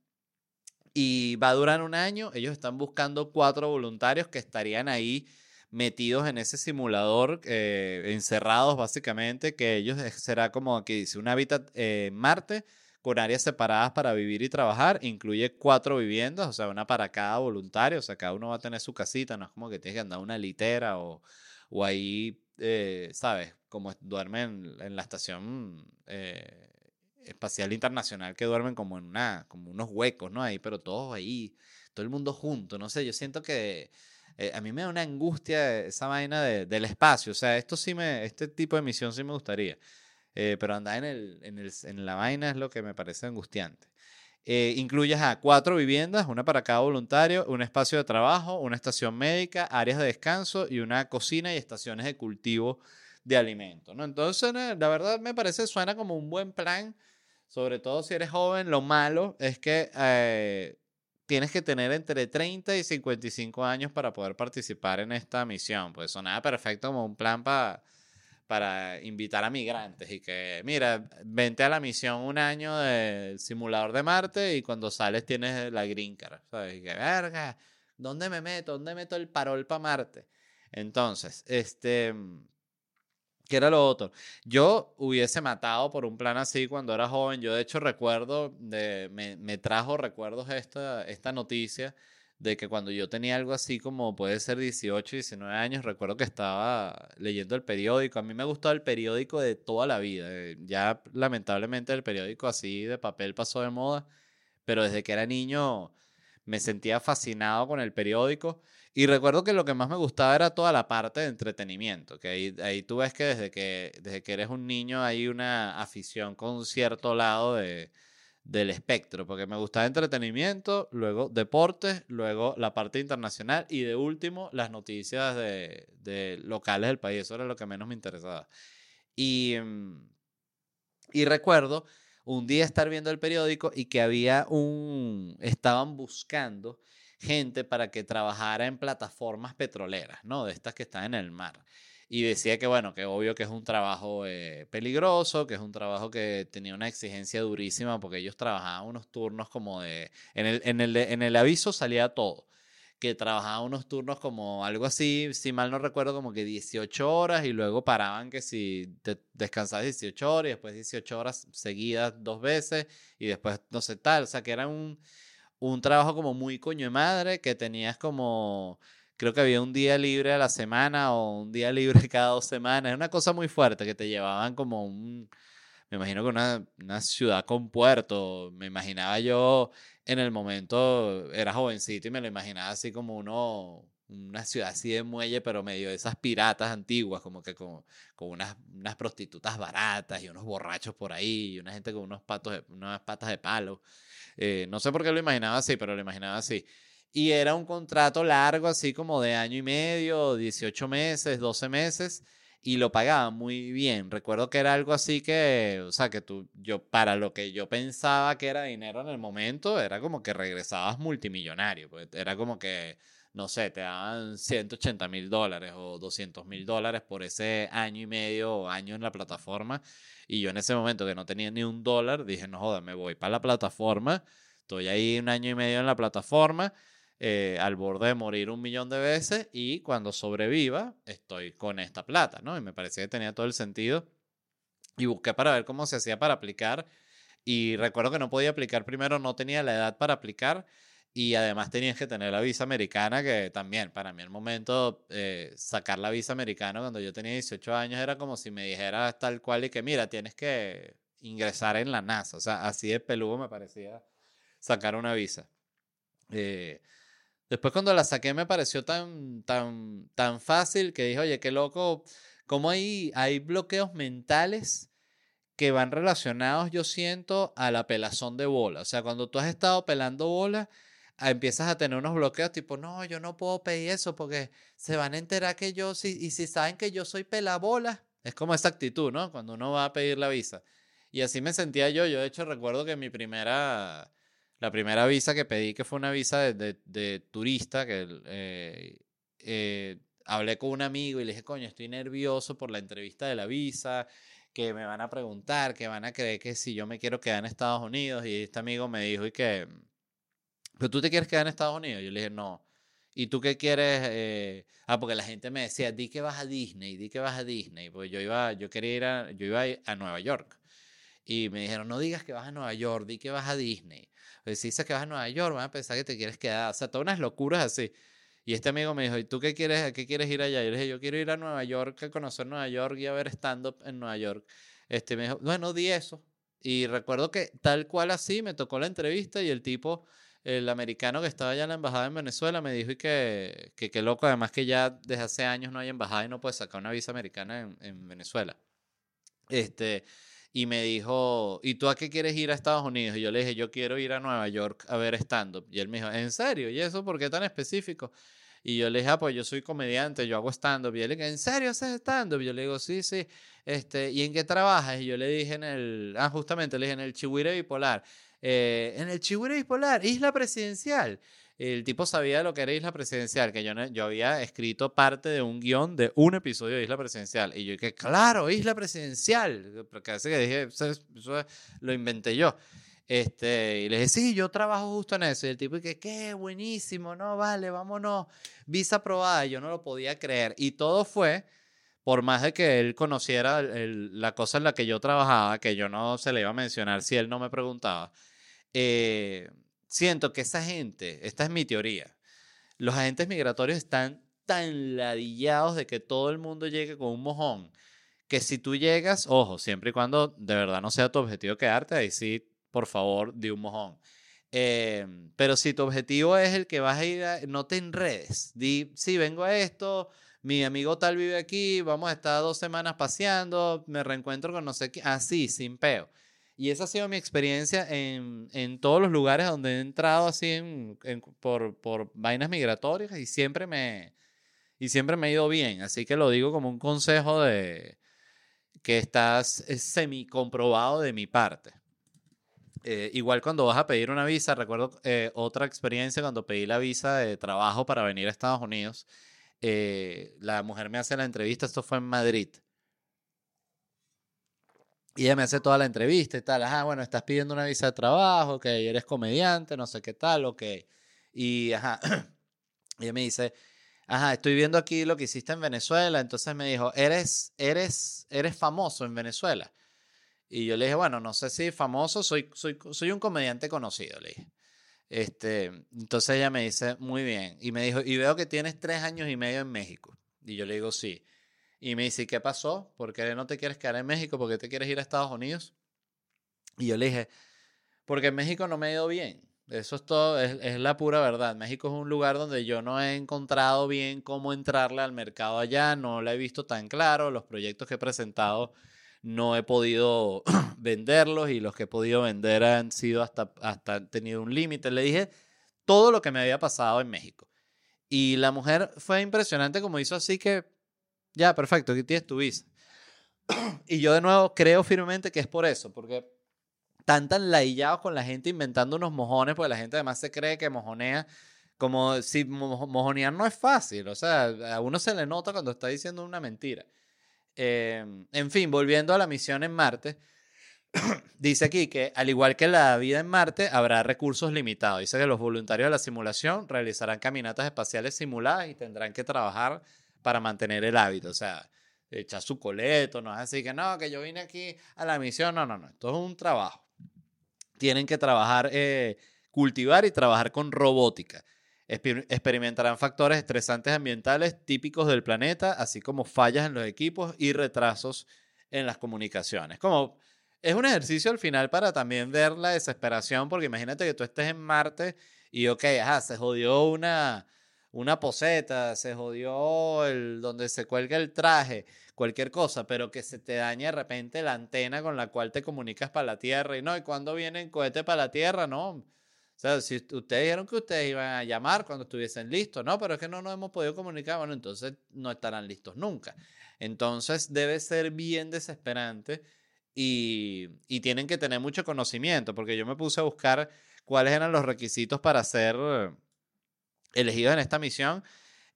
Y va a durar un año. Ellos están buscando cuatro voluntarios que estarían ahí metidos en ese simulador, eh, encerrados básicamente, que ellos será como que dice un hábitat eh, Marte con áreas separadas para vivir y trabajar, incluye cuatro viviendas, o sea, una para cada voluntario, o sea, cada uno va a tener su casita, no es como que tienes que andar una litera o, o ahí, eh, ¿sabes? Como duermen en, la estación eh, espacial internacional, que duermen como en una, como unos huecos, ¿no? Ahí, pero todos ahí, todo el mundo junto, no sé, yo siento que eh, a mí me da una angustia esa vaina de, del espacio. O sea, esto sí este tipo de misión sí me gustaría. Eh, pero andar en, el, en, el, en, la vaina es lo que me parece angustiante. Eh, incluyes a cuatro viviendas, una para cada voluntario, un espacio de trabajo, una estación médica, áreas de descanso y una cocina y estaciones de cultivo de alimentos. ¿no? Entonces, la verdad me parece, suena como un buen plan, sobre todo si eres joven. Lo malo es que eh, tienes que tener entre 30 y 55 años para poder participar en esta misión. Pues sonaba perfecto como un plan para para invitar a migrantes y que, mira, vente a la misión un año del simulador de Marte y cuando sales tienes la green card, ¿sabes? Y que, verga, ¿dónde me meto? ¿Dónde meto el parol para Marte? Entonces, este, ¿qué era lo otro? Yo hubiese matado por un plan así cuando era joven. Yo de hecho recuerdo, de, me, me trajo recuerdos esta, esta noticia de que cuando yo tenía algo así como puede ser 18, 19 años, recuerdo que estaba leyendo el periódico. A mí me gustó el periódico de toda la vida. eh, Ya lamentablemente el periódico así de papel pasó de moda, pero desde que era niño me sentía fascinado con el periódico. Y recuerdo que lo que más me gustaba era toda la parte de entretenimiento, que ahí, ahí tú ves que desde, que desde que eres un niño hay una afición con cierto lado de, del espectro, porque me gustaba entretenimiento, luego deportes, luego la parte internacional y de último las noticias de, de locales del país. Eso era lo que menos me interesaba. Y, mm, y recuerdo un día estar viendo el periódico y que había un, estaban buscando gente para que trabajara en plataformas petroleras, ¿no? De estas que están en el mar. Y decía que, bueno, que obvio que es un trabajo eh, peligroso, que es un trabajo que tenía una exigencia durísima porque ellos trabajaban unos turnos como de... En el, en el, en el aviso salía todo, que trabajaban unos turnos como algo así, si mal no recuerdo, como que 18 horas y luego paraban que si te descansabas 18 horas y después 18 horas seguidas dos veces y después no sé tal, o sea que era un, un trabajo como muy coño de madre que tenías como creo que había un día libre a la semana o un día libre cada dos semanas. Es una cosa muy fuerte que te llevaban como un, me imagino que una, una ciudad con puerto. Me imaginaba yo en el momento, era jovencito y me lo imaginaba así como uno, una ciudad así de muelle, pero medio de esas piratas antiguas, como que con, con unas, unas prostitutas baratas y unos borrachos por ahí y una gente con unos patos de- unas patas de palo. Eh, no sé por qué lo imaginaba así, pero lo imaginaba así. Y era un contrato largo, así como de año y medio, 18 meses, 12 meses, y lo pagaban muy bien. Recuerdo que era algo así que, o sea, que tú, yo, para lo que yo pensaba que era dinero en el momento, era como que regresabas multimillonario. Pues era como que, no sé, te daban 180 mil dólares o 200 mil dólares por ese año y medio o año en la plataforma. Y yo en ese momento que no tenía ni un dólar, dije, no joda, me voy para la plataforma. Estoy ahí un año y medio en la plataforma eh, al borde de morir un millón de veces y cuando sobreviva estoy con esta plata, ¿no? Y me parecía que tenía todo el sentido y busqué para ver cómo se hacía para aplicar y recuerdo que no podía aplicar primero, no tenía la edad para aplicar y además tenías que tener la visa americana que también para mí el momento eh, sacar la visa americana cuando yo tenía 18 años era como si me dijeras tal cual y que mira, tienes que ingresar en la NASA, o sea, así de peludo me parecía sacar una visa. Eh, Después cuando la saqué me pareció tan, tan, tan fácil que dije, oye, qué loco, cómo hay, hay bloqueos mentales que van relacionados, yo siento, a la pelazón de bola. O sea, cuando tú has estado pelando bola, empiezas a tener unos bloqueos tipo, no, yo no puedo pedir eso porque se van a enterar que yo, sí y si saben que yo soy pelabola, es como esa actitud, ¿no? Cuando uno va a pedir la visa. Y así me sentía yo. Yo, de hecho, recuerdo que mi primera la primera visa que pedí, que fue una visa de, de- de turista, que eh, eh, hablé con un amigo y le dije, coño, estoy nervioso por la entrevista de la visa, que me van a preguntar, que van a creer que si yo me quiero quedar en Estados Unidos. Y este amigo me dijo, y que, ¿pero tú te quieres quedar en Estados Unidos? Yo le dije, no. ¿Y tú qué quieres? eh? Ah, porque la gente me decía, di que vas a Disney, di que vas a Disney. Porque yo iba, yo quería ir a, yo iba a, ir a Nueva York. Y me dijeron, no digas que vas a Nueva York, di que vas a Disney. Pues si dices que vas a Nueva York, van a pensar que te quieres quedar. O sea, todas unas locuras así. Y este amigo me dijo, ¿y tú qué quieres, a qué quieres ir allá? Y yo le dije, yo quiero ir a Nueva York, a conocer Nueva York y a ver stand-up en Nueva York. Este me dijo, bueno, di eso. Y recuerdo que tal cual así me tocó la entrevista y el tipo, el americano que estaba allá en la embajada en Venezuela, me dijo y que, que qué loco, además que ya desde hace años no hay embajada y no puedes sacar una visa americana en, en Venezuela. Este, y me dijo, ¿y tú a qué quieres ir a Estados Unidos? Y yo le dije, yo quiero ir a Nueva York a ver stand-up. Y él me dijo, ¿en serio? ¿Y eso por qué tan específico? Y yo le dije, ah, pues yo soy comediante, yo hago stand-up. Y él le dije, ¿en serio haces stand-up? Y yo le digo, sí, sí. Este, ¿y en qué trabajas? Y yo le dije en el, ah, justamente, le dije en el Chihuire Bipolar. Eh, en el Chihuire Bipolar, Isla Presidencial. el tipo sabía lo que era Isla Presidencial, que yo, yo había escrito parte de un guion de un episodio de Isla Presidencial. Y yo dije, claro, Isla Presidencial. Porque hace que dije, eso, lo inventé yo. Este, y le dije, sí, yo trabajo justo en eso. Y el tipo, que qué buenísimo, no, vale, vámonos. Visa aprobada. Yo no lo podía creer. Y todo fue, por más de que él conociera la cosa en la que yo trabajaba, que yo no se le iba a mencionar si él no me preguntaba. Eh, siento que esa gente, esta es mi teoría, los agentes migratorios están tan ladillados de que todo el mundo llegue con un mojón, que si tú llegas, ojo, siempre y cuando de verdad no sea tu objetivo quedarte, ahí sí, por favor, di un mojón. Em, pero si tu objetivo es el que vas a ir, no te enredes. Di, sí, vengo a esto, mi amigo tal vive aquí, vamos a estar dos semanas paseando, me reencuentro con no sé qué, así, sin peo. Y esa ha sido mi experiencia en, en todos los lugares donde he entrado así por, por vainas migratorias y siempre me y siempre me ha ido bien. Así que lo digo como un consejo de que estás semi comprobado de mi parte. Eh, igual cuando vas a pedir una visa, recuerdo eh, otra experiencia cuando pedí la visa de trabajo para venir a Estados Unidos. Eh, la mujer me hace la entrevista, esto fue en Madrid. Y ella me hace toda la entrevista y tal. Ajá, bueno, estás pidiendo una visa de trabajo, que eres comediante, no sé qué tal, ok. Y ajá, ella me dice, ajá, estoy viendo aquí lo que hiciste en Venezuela. Entonces me dijo, eres, eres, eres famoso en Venezuela. Y yo le dije, bueno, no sé si famoso, soy, soy, soy un comediante conocido, le dije. Este, entonces ella me dice, muy bien. Y me dijo, y veo que tienes tres años y medio en México. Y yo le digo, sí. Y me dice, ¿qué pasó? ¿Por qué no te quieres quedar en México? ¿Por qué te quieres ir a Estados Unidos? Y yo le dije, porque en México no me ha ido bien. Eso es todo, es, la pura verdad. México es un lugar donde yo no he encontrado bien cómo entrarle al mercado allá, no lo he visto tan claro, los proyectos que he presentado no he podido venderlos y los que he podido vender han sido hasta, hasta tenido un límite. Le dije todo lo que me había pasado en México. Y la mujer fue impresionante como hizo así que ya, perfecto, aquí tienes tu visa. y yo de nuevo creo firmemente que es por eso, porque están tan laillados con la gente inventando unos mojones, porque la gente además se cree que mojonea, como si mojonear no es fácil, o sea, a uno se le nota cuando está diciendo una mentira. Em, en fin, volviendo a la misión en Marte, dice aquí que al igual que la vida en Marte, habrá recursos limitados. Dice que los voluntarios de la simulación realizarán caminatas espaciales simuladas y tendrán que trabajar para mantener el hábito. O sea, echar su coleto, no es así que no, que yo vine aquí a la misión. No, no, no. Esto es un trabajo. Tienen que trabajar, eh, cultivar y trabajar con robótica. experimentarán factores estresantes ambientales típicos del planeta, así como fallas en los equipos y retrasos en las comunicaciones. Como es un ejercicio al final para también ver la desesperación, porque imagínate que tú estés en Marte y, ok, ajá, se jodió una, una poseta, se jodió el donde se cuelga el traje, cualquier cosa, pero que se te dañe de repente la antena con la cual te comunicas para la Tierra y no, ¿y cuando viene el cohete para la Tierra? No. O sea, si ustedes dijeron que ustedes iban a llamar cuando estuviesen listos, no, pero es que no nos hemos podido comunicar, bueno, entonces no estarán listos nunca. Entonces debe ser bien desesperante y, y tienen que tener mucho conocimiento, porque yo me puse a buscar cuáles eran los requisitos para ser elegidos en esta misión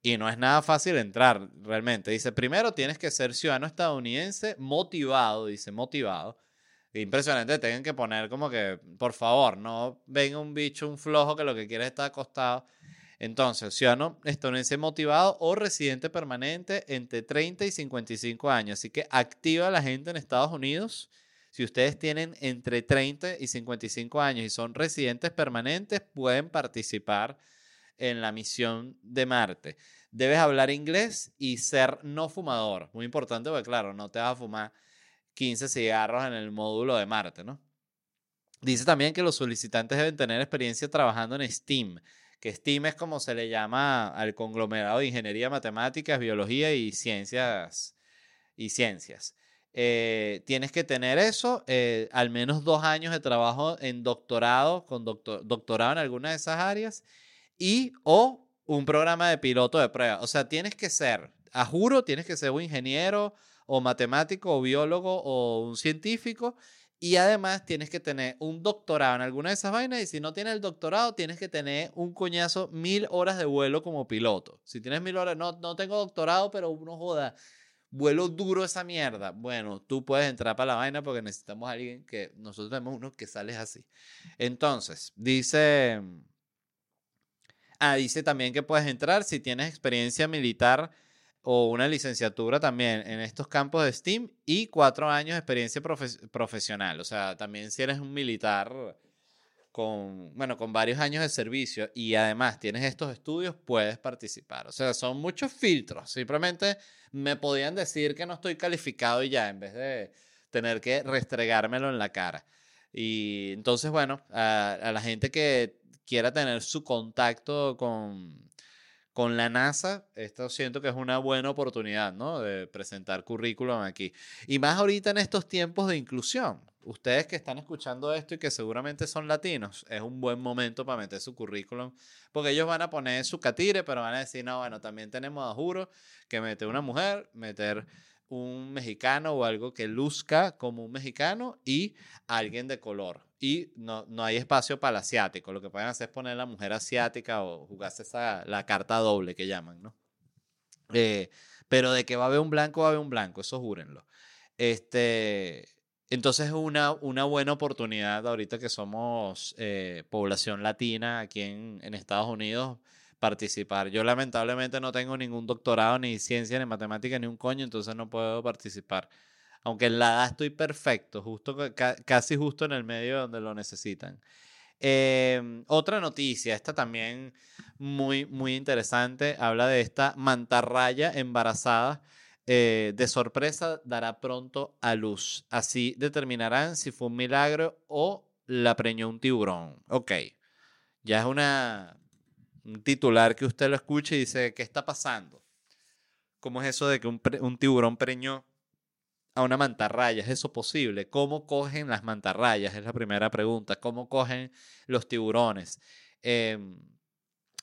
y no es nada fácil entrar realmente. Dice, primero tienes que ser ciudadano estadounidense motivado, dice motivado. Impresionante, tengan que poner como que, por favor, no venga un bicho, un flojo que lo que quiere es estar acostado. Entonces, ciudadano estadounidense motivado o residente permanente entre 30 y 55 años. Así que activa la gente en Estados Unidos. Si ustedes tienen entre 30 y 55 años y son residentes permanentes, pueden participar en la misión de Marte. Debes hablar inglés y ser no fumador. Muy importante porque, claro, no te vas a fumar 15 cigarros en el módulo de Marte, ¿no? Dice también que los solicitantes deben tener experiencia trabajando en STEAM, que STEAM es como se le llama al conglomerado de ingeniería, matemáticas, biología y ciencias. Y ciencias. Eh, tienes que tener eso, eh, al menos dos años de trabajo en doctorado, con doctorado en alguna de esas áreas, y o un programa de piloto de prueba. O sea, tienes que ser, a juro, tienes que ser un ingeniero o matemático o biólogo o un científico Y además tienes que tener un doctorado en alguna de esas vainas y si no tienes el doctorado tienes que tener un coñazo mil horas de vuelo como piloto. Si tienes mil horas, no, no tengo doctorado, pero uno joda, vuelo duro esa mierda. Bueno, tú puedes entrar para la vaina porque necesitamos a alguien que nosotros tenemos uno que sale así. Entonces, dice... Ah, dice también que puedes entrar si tienes experiencia militar o una licenciatura también en estos campos de STEAM y cuatro años de experiencia profesional. O sea, también si eres un militar con, bueno, con varios años de servicio y además tienes estos estudios, puedes participar. O sea, son muchos filtros. Simplemente me podían decir que no estoy calificado y ya, en vez de tener que restregármelo en la cara. Y entonces, bueno, a, a la gente que quiera tener su contacto con con la NASA, esto siento que es una buena oportunidad, ¿no? De presentar currículum aquí. Y más ahorita en estos tiempos de inclusión. Ustedes que están escuchando esto y que seguramente son latinos, es un buen momento para meter su currículum, porque ellos van a poner su catire, pero van a decir, no, bueno, también tenemos a juro que meter una mujer, meter un mexicano o algo que luzca como un mexicano y alguien de color. Y no, no hay espacio para el asiático. Lo que pueden hacer es poner la mujer asiática o jugarse esa, la carta doble que llaman, ¿no? Eh, pero de que va a haber un blanco, va a haber un blanco, eso júrenlo. Este, entonces es una, una buena oportunidad ahorita que somos eh, población latina aquí en, en Estados Unidos participar. Yo lamentablemente no tengo ningún doctorado, ni ciencia, ni matemática, ni un coño, entonces no puedo participar. Aunque en la edad estoy perfecto, justo, casi justo en el medio donde lo necesitan. Em, otra noticia, esta también muy, muy interesante, habla de esta mantarraya embarazada. Eh, de sorpresa dará pronto a luz. Así determinarán si fue un milagro o la preñó un tiburón. Ok, ya es una un titular que usted lo escuche y dice, ¿qué está pasando? ¿Cómo es eso de que un, tiburón preñó a una mantarraya? ¿Es eso posible? ¿Cómo cogen las mantarrayas? Es la primera pregunta. ¿Cómo cogen los tiburones? Eh,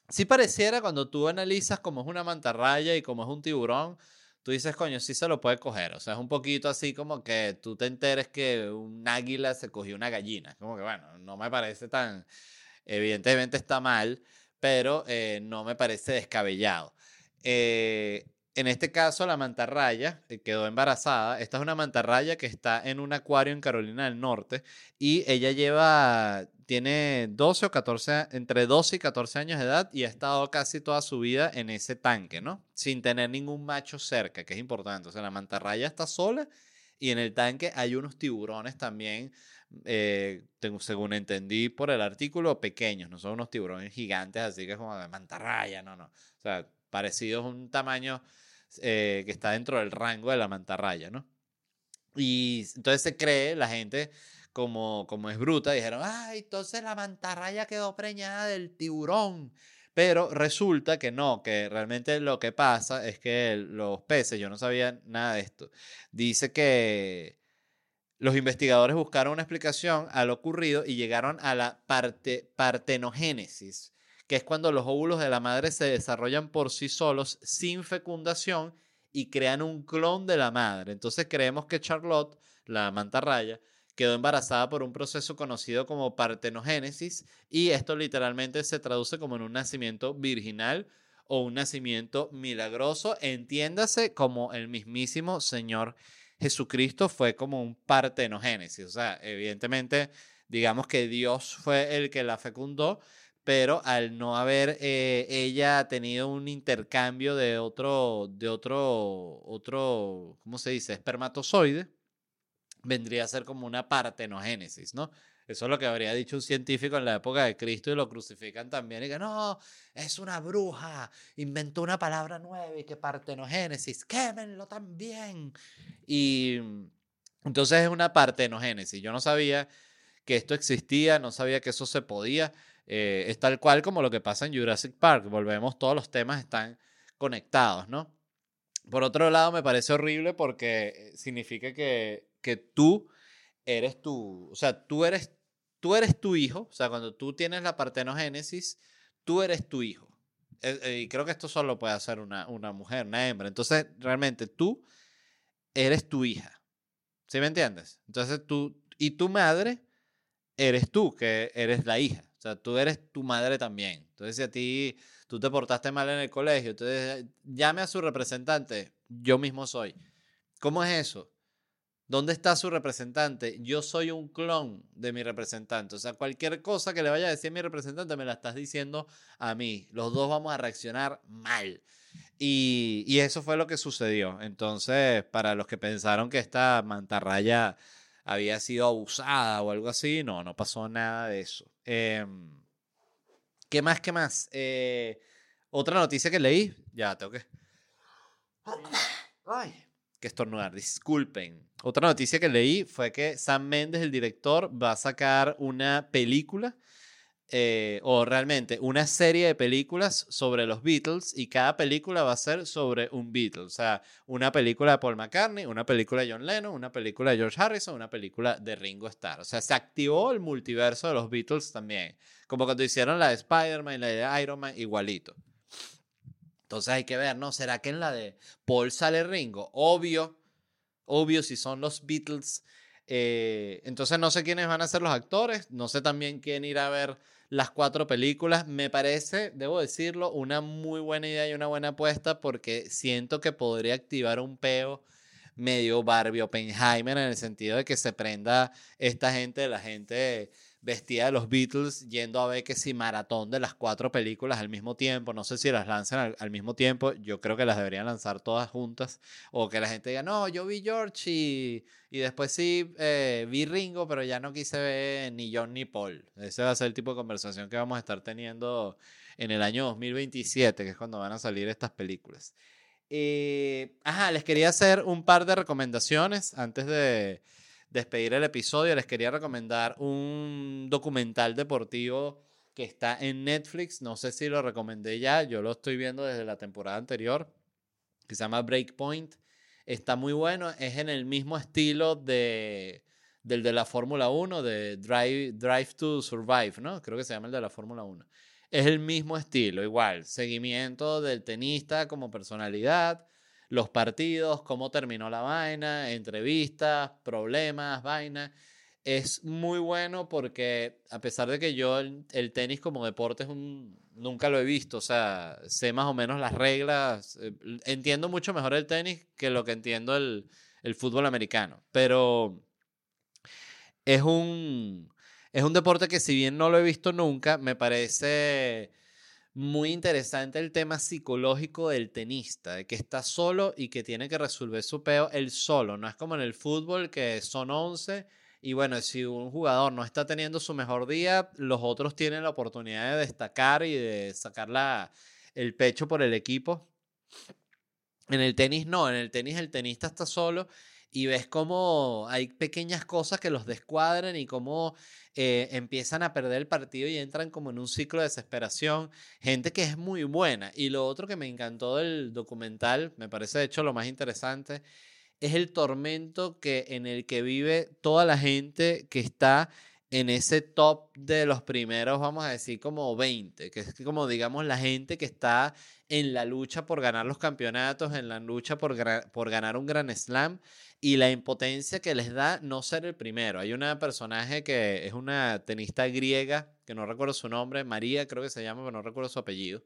si pareciera cuando tú analizas cómo es una mantarraya y cómo es un tiburón, tú dices, coño, sí se lo puede coger. O sea, es un poquito así como que tú te enteres que un águila se cogió una gallina. Como que, bueno, no me parece tan... Evidentemente está mal, pero eh, no me parece descabellado. Eh, en este caso, la mantarraya eh, quedó embarazada. Esta es una mantarraya que está en un acuario en Carolina del Norte y ella lleva, tiene 12 o 14, entre 12 y 14 años de edad y ha estado casi toda su vida en ese tanque, ¿no? Sin tener ningún macho cerca, que es importante. O sea, la mantarraya está sola y en el tanque hay unos tiburones también eh, según entendí por el artículo, pequeños, no son unos tiburones gigantes, así que es como de mantarraya, no, no. O sea, parecidos a un tamaño eh, que está dentro del rango de la mantarraya, ¿no? Y entonces se cree, la gente, como, como es bruta, dijeron, ay, entonces la mantarraya quedó preñada del tiburón. Pero resulta que no, que realmente lo que pasa es que los peces, yo no sabía nada de esto, dice que los investigadores buscaron una explicación a lo ocurrido y llegaron a la parte, partenogénesis, que es cuando los óvulos de la madre se desarrollan por sí solos sin fecundación y crean un clon de la madre. Entonces creemos que Charlotte, la mantarraya, quedó embarazada por un proceso conocido como partenogénesis y esto literalmente se traduce como en un nacimiento virginal o un nacimiento milagroso, entiéndase como el mismísimo Señor Jesucristo fue como un partenogénesis. O sea, evidentemente, digamos que Dios fue el que la fecundó, pero al no haber eh, ella tenido un intercambio de otro, de otro, otro, ¿cómo se dice? Espermatozoide, vendría a ser como una partenogénesis, ¿no? Eso es lo que habría dicho un científico en la época de Cristo y lo crucifican también y que no, es una bruja, inventó una palabra nueva y que partenogénesis, quémenlo también. Y entonces es una partenogénesis. Yo no sabía que esto existía, no sabía que eso se podía. Eh, es tal cual como lo que pasa en Jurassic Park. Volvemos, todos los temas están conectados, ¿no? Por otro lado, me parece horrible porque significa que, que tú eres tú, o sea, tú eres tú eres tu hijo, o sea, cuando tú tienes la partenogénesis, tú eres tu hijo. Eh, eh, y creo que esto solo puede hacer una, una mujer, una hembra. Entonces, realmente tú eres tu hija. ¿Sí me entiendes? Entonces tú, y tu madre eres tú, que eres la hija. O sea, tú eres tu madre también. Entonces, si a ti tú te portaste mal en el colegio, entonces llame a su representante, yo mismo soy. ¿Cómo es eso? ¿Dónde está su representante? Yo soy un clon de mi representante. O sea, cualquier cosa que le vaya a decir a mi representante me la estás diciendo a mí. Los dos vamos a reaccionar mal. Y, eso fue lo que sucedió. Entonces, para los que pensaron que esta mantarraya había sido abusada o algo así, no, no pasó nada de eso. Em, ¿Qué más? ¿Qué más? Eh, otra noticia que leí, ya tengo que... Ay, que estornudar, disculpen. Otra noticia que leí fue que Sam Mendes, el director, va a sacar una película eh, o realmente una serie de películas sobre los Beatles y cada película va a ser sobre un Beatle. O sea, una película de Paul McCartney, una película de John Lennon, una película de George Harrison, una película de Ringo Starr. O sea, se activó el multiverso de los Beatles también. Como cuando hicieron la de Spider-Man y la de Iron Man, igualito. Entonces hay que ver, ¿no? ¿Será que en la de Paul sale Ringo? Obvio, obvio si son los Beatles. Eh, entonces no sé quiénes van a ser los actores, no sé también quién irá a ver las cuatro películas. Me parece, debo decirlo, una muy buena idea y una buena apuesta porque siento que podría activar un peo medio Barbie Oppenheimer en el sentido de que se prenda esta gente, la gente vestida de los Beatles, yendo a ver que si maratón de las cuatro películas al mismo tiempo, no sé si las lanzan al, mismo tiempo, yo creo que las deberían lanzar todas juntas, o que la gente diga, no, yo vi George y, y después sí eh, vi Ringo, pero ya no quise ver ni John ni Paul. Ese va a ser el tipo de conversación que vamos a estar teniendo en el año 2027, que es cuando van a salir estas películas. Eh, ajá, les quería hacer un par de recomendaciones antes de despedir el episodio, les quería recomendar un documental deportivo que está en Netflix. No sé si lo recomendé ya, yo lo estoy viendo desde la temporada anterior, que se llama Breakpoint. Está muy bueno, es en el mismo estilo de, del de la Fórmula 1, de Drive, Drive to Survive, ¿no? Creo que se llama el de la Fórmula 1. Es el mismo estilo, igual, seguimiento del tenista como personalidad los partidos, cómo terminó la vaina, entrevistas, problemas, vaina. Es muy bueno porque a pesar de que yo el, tenis como deporte es un, nunca lo he visto, o sea, sé más o menos las reglas, eh, entiendo mucho mejor el tenis que lo que entiendo el, el fútbol americano, pero es un, es un deporte que si bien no lo he visto nunca, me parece muy interesante el tema psicológico del tenista, de que está solo y que tiene que resolver su peo él solo. No es como en el fútbol que son 11 y bueno, si un jugador no está teniendo su mejor día, los otros tienen la oportunidad de destacar y de sacar el pecho por el equipo. En el tenis no, en el tenis el tenista está solo y ves cómo hay pequeñas cosas que los descuadran y cómo eh, empiezan a perder el partido y entran como en un ciclo de desesperación. Gente que es muy buena. Y lo otro que me encantó del documental, me parece de hecho lo más interesante, es el tormento que, en el que vive toda la gente que está en ese top de los primeros, vamos a decir, como 20, que es como digamos la gente que está en la lucha por ganar los campeonatos, en la lucha por, por ganar un gran slam y la impotencia que les da no ser el primero. Hay una personaje que es una tenista griega, que no recuerdo su nombre, María creo que se llama, pero no recuerdo su apellido.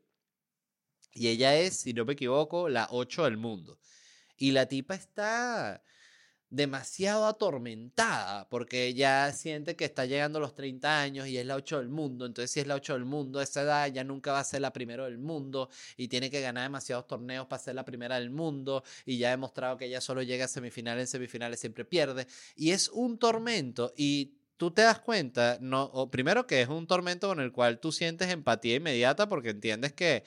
Y ella es, si no me equivoco, la 8 del mundo. Y la tipa está demasiado atormentada porque ella siente que está llegando a los 30 años y es la 8 del mundo. Entonces, si es la 8 del mundo, a esa edad ya nunca va a ser la primera del mundo y tiene que ganar demasiados torneos para ser la primera del mundo. Y ya ha demostrado que ella solo llega a semifinales, en semifinales siempre pierde. Y es un tormento y tú te das cuenta, no, primero que es un tormento con el cual tú sientes empatía inmediata porque entiendes que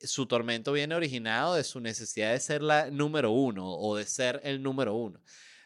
su tormento viene originado de su necesidad de ser la número uno o de ser el número uno.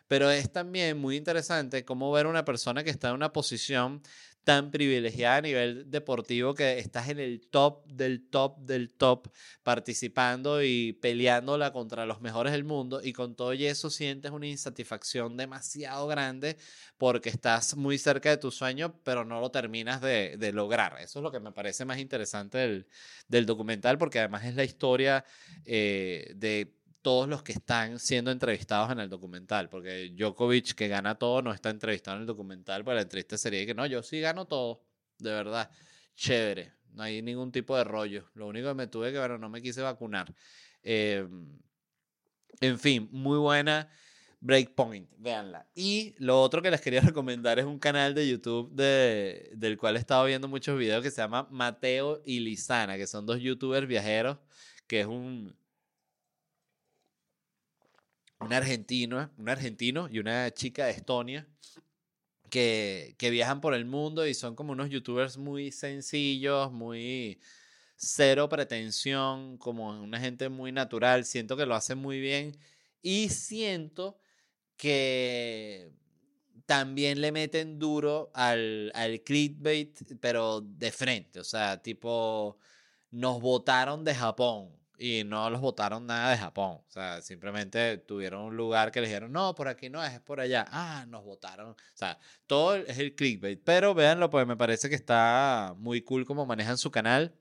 Pero es también muy interesante cómo ver una persona que está en una posición tan privilegiada a nivel deportivo que estás en el top del top del top participando y peleándola contra los mejores del mundo y con todo eso sientes una insatisfacción demasiado grande porque estás muy cerca de tu sueño pero no lo terminas de, lograr. Eso es lo que me parece más interesante del, documental porque además es la historia eh, de todos los que están siendo entrevistados en el documental, porque Djokovic, que gana todo, no está entrevistado en el documental, pero la entrevista sería que no, yo sí gano todo, de verdad, chévere, no hay ningún tipo de rollo, lo único que me tuve que, bueno, no me quise vacunar. Em, en fin, muy buena. Breakpoint, véanla. Y lo otro que les quería recomendar es un canal de YouTube de, del cual he estado viendo muchos videos que se llama Mateo y Lisana, que son dos youtubers viajeros, que es un, un argentino, y una chica de Estonia que, que viajan por el mundo y son como unos youtubers muy sencillos, muy cero pretensión, como una gente muy natural. Siento que lo hacen muy bien y siento que también le meten duro al, al clickbait, pero de frente. O sea, tipo, nos votaron de Japón y no los votaron nada de Japón. O sea, simplemente tuvieron un lugar que le dijeron, no, por aquí no es, es por allá. Ah, nos votaron. O sea, todo es el clickbait. Pero véanlo, pues me parece que está muy cool como manejan su canal.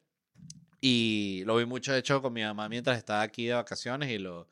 Y lo vi mucho, de hecho, con mi mamá mientras estaba aquí de vacaciones y lo,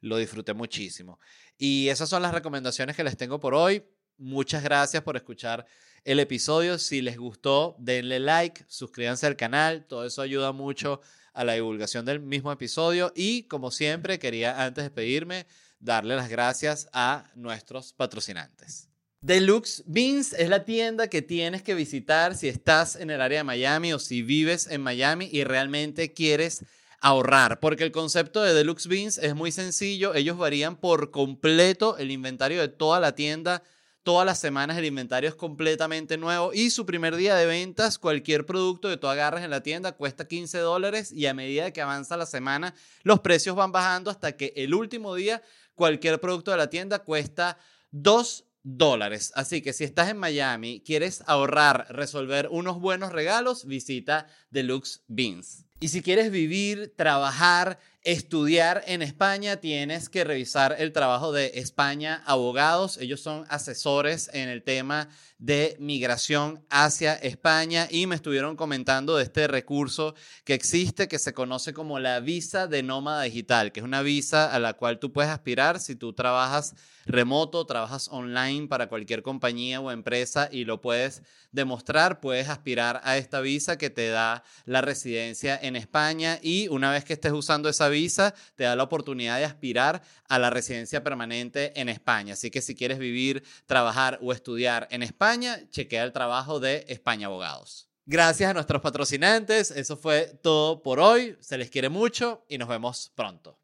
lo disfruté muchísimo. Y esas son las recomendaciones que les tengo por hoy. Muchas gracias por escuchar el episodio. Si les gustó, denle like, suscríbanse al canal. Todo eso ayuda mucho a la divulgación del mismo episodio. Y como siempre, quería antes de despedirme, darle las gracias a nuestros patrocinantes. Deluxe Beans es la tienda que tienes que visitar si estás en el área de Miami o si vives en Miami y realmente quieres ahorrar, porque el concepto de Deluxe Beans es muy sencillo, ellos varían por completo el inventario de toda la tienda, todas las semanas el inventario es completamente nuevo y su primer día de ventas, cualquier producto que tú agarres en la tienda cuesta 15 dólares y a medida que avanza la semana los precios van bajando hasta que el último día cualquier producto de la tienda cuesta 2 dólares. Así que si estás en Miami, quieres ahorrar, resolver unos buenos regalos, visita Deluxe Beans. Y si quieres vivir, trabajar, estudiar en España, tienes que revisar el trabajo de España Abogados. Ellos son asesores en el tema de migración hacia España y me estuvieron comentando de este recurso que existe que se conoce como la visa de nómada digital, que es una visa a la cual tú puedes aspirar si tú trabajas remoto, trabajas online para cualquier compañía o empresa y lo puedes demostrar, puedes aspirar a esta visa que te da la residencia en España y una vez que estés usando esa visa, te da la oportunidad de aspirar a la residencia permanente en España. Así que si quieres vivir, trabajar o estudiar en España, chequea el trabajo de España Abogados. Gracias a nuestros patrocinantes. Eso fue todo por hoy. Se les quiere mucho y nos vemos pronto.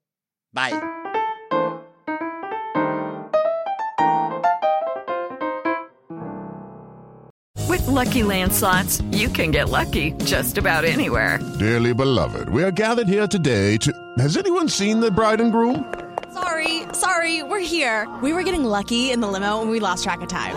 Bye. With lucky landslots, you can get lucky just about anywhere. Dearly beloved, we are gathered here today to. Has anyone seen the bride and groom? Sorry, sorry, we're here. We were getting lucky in the limo and we lost track of time.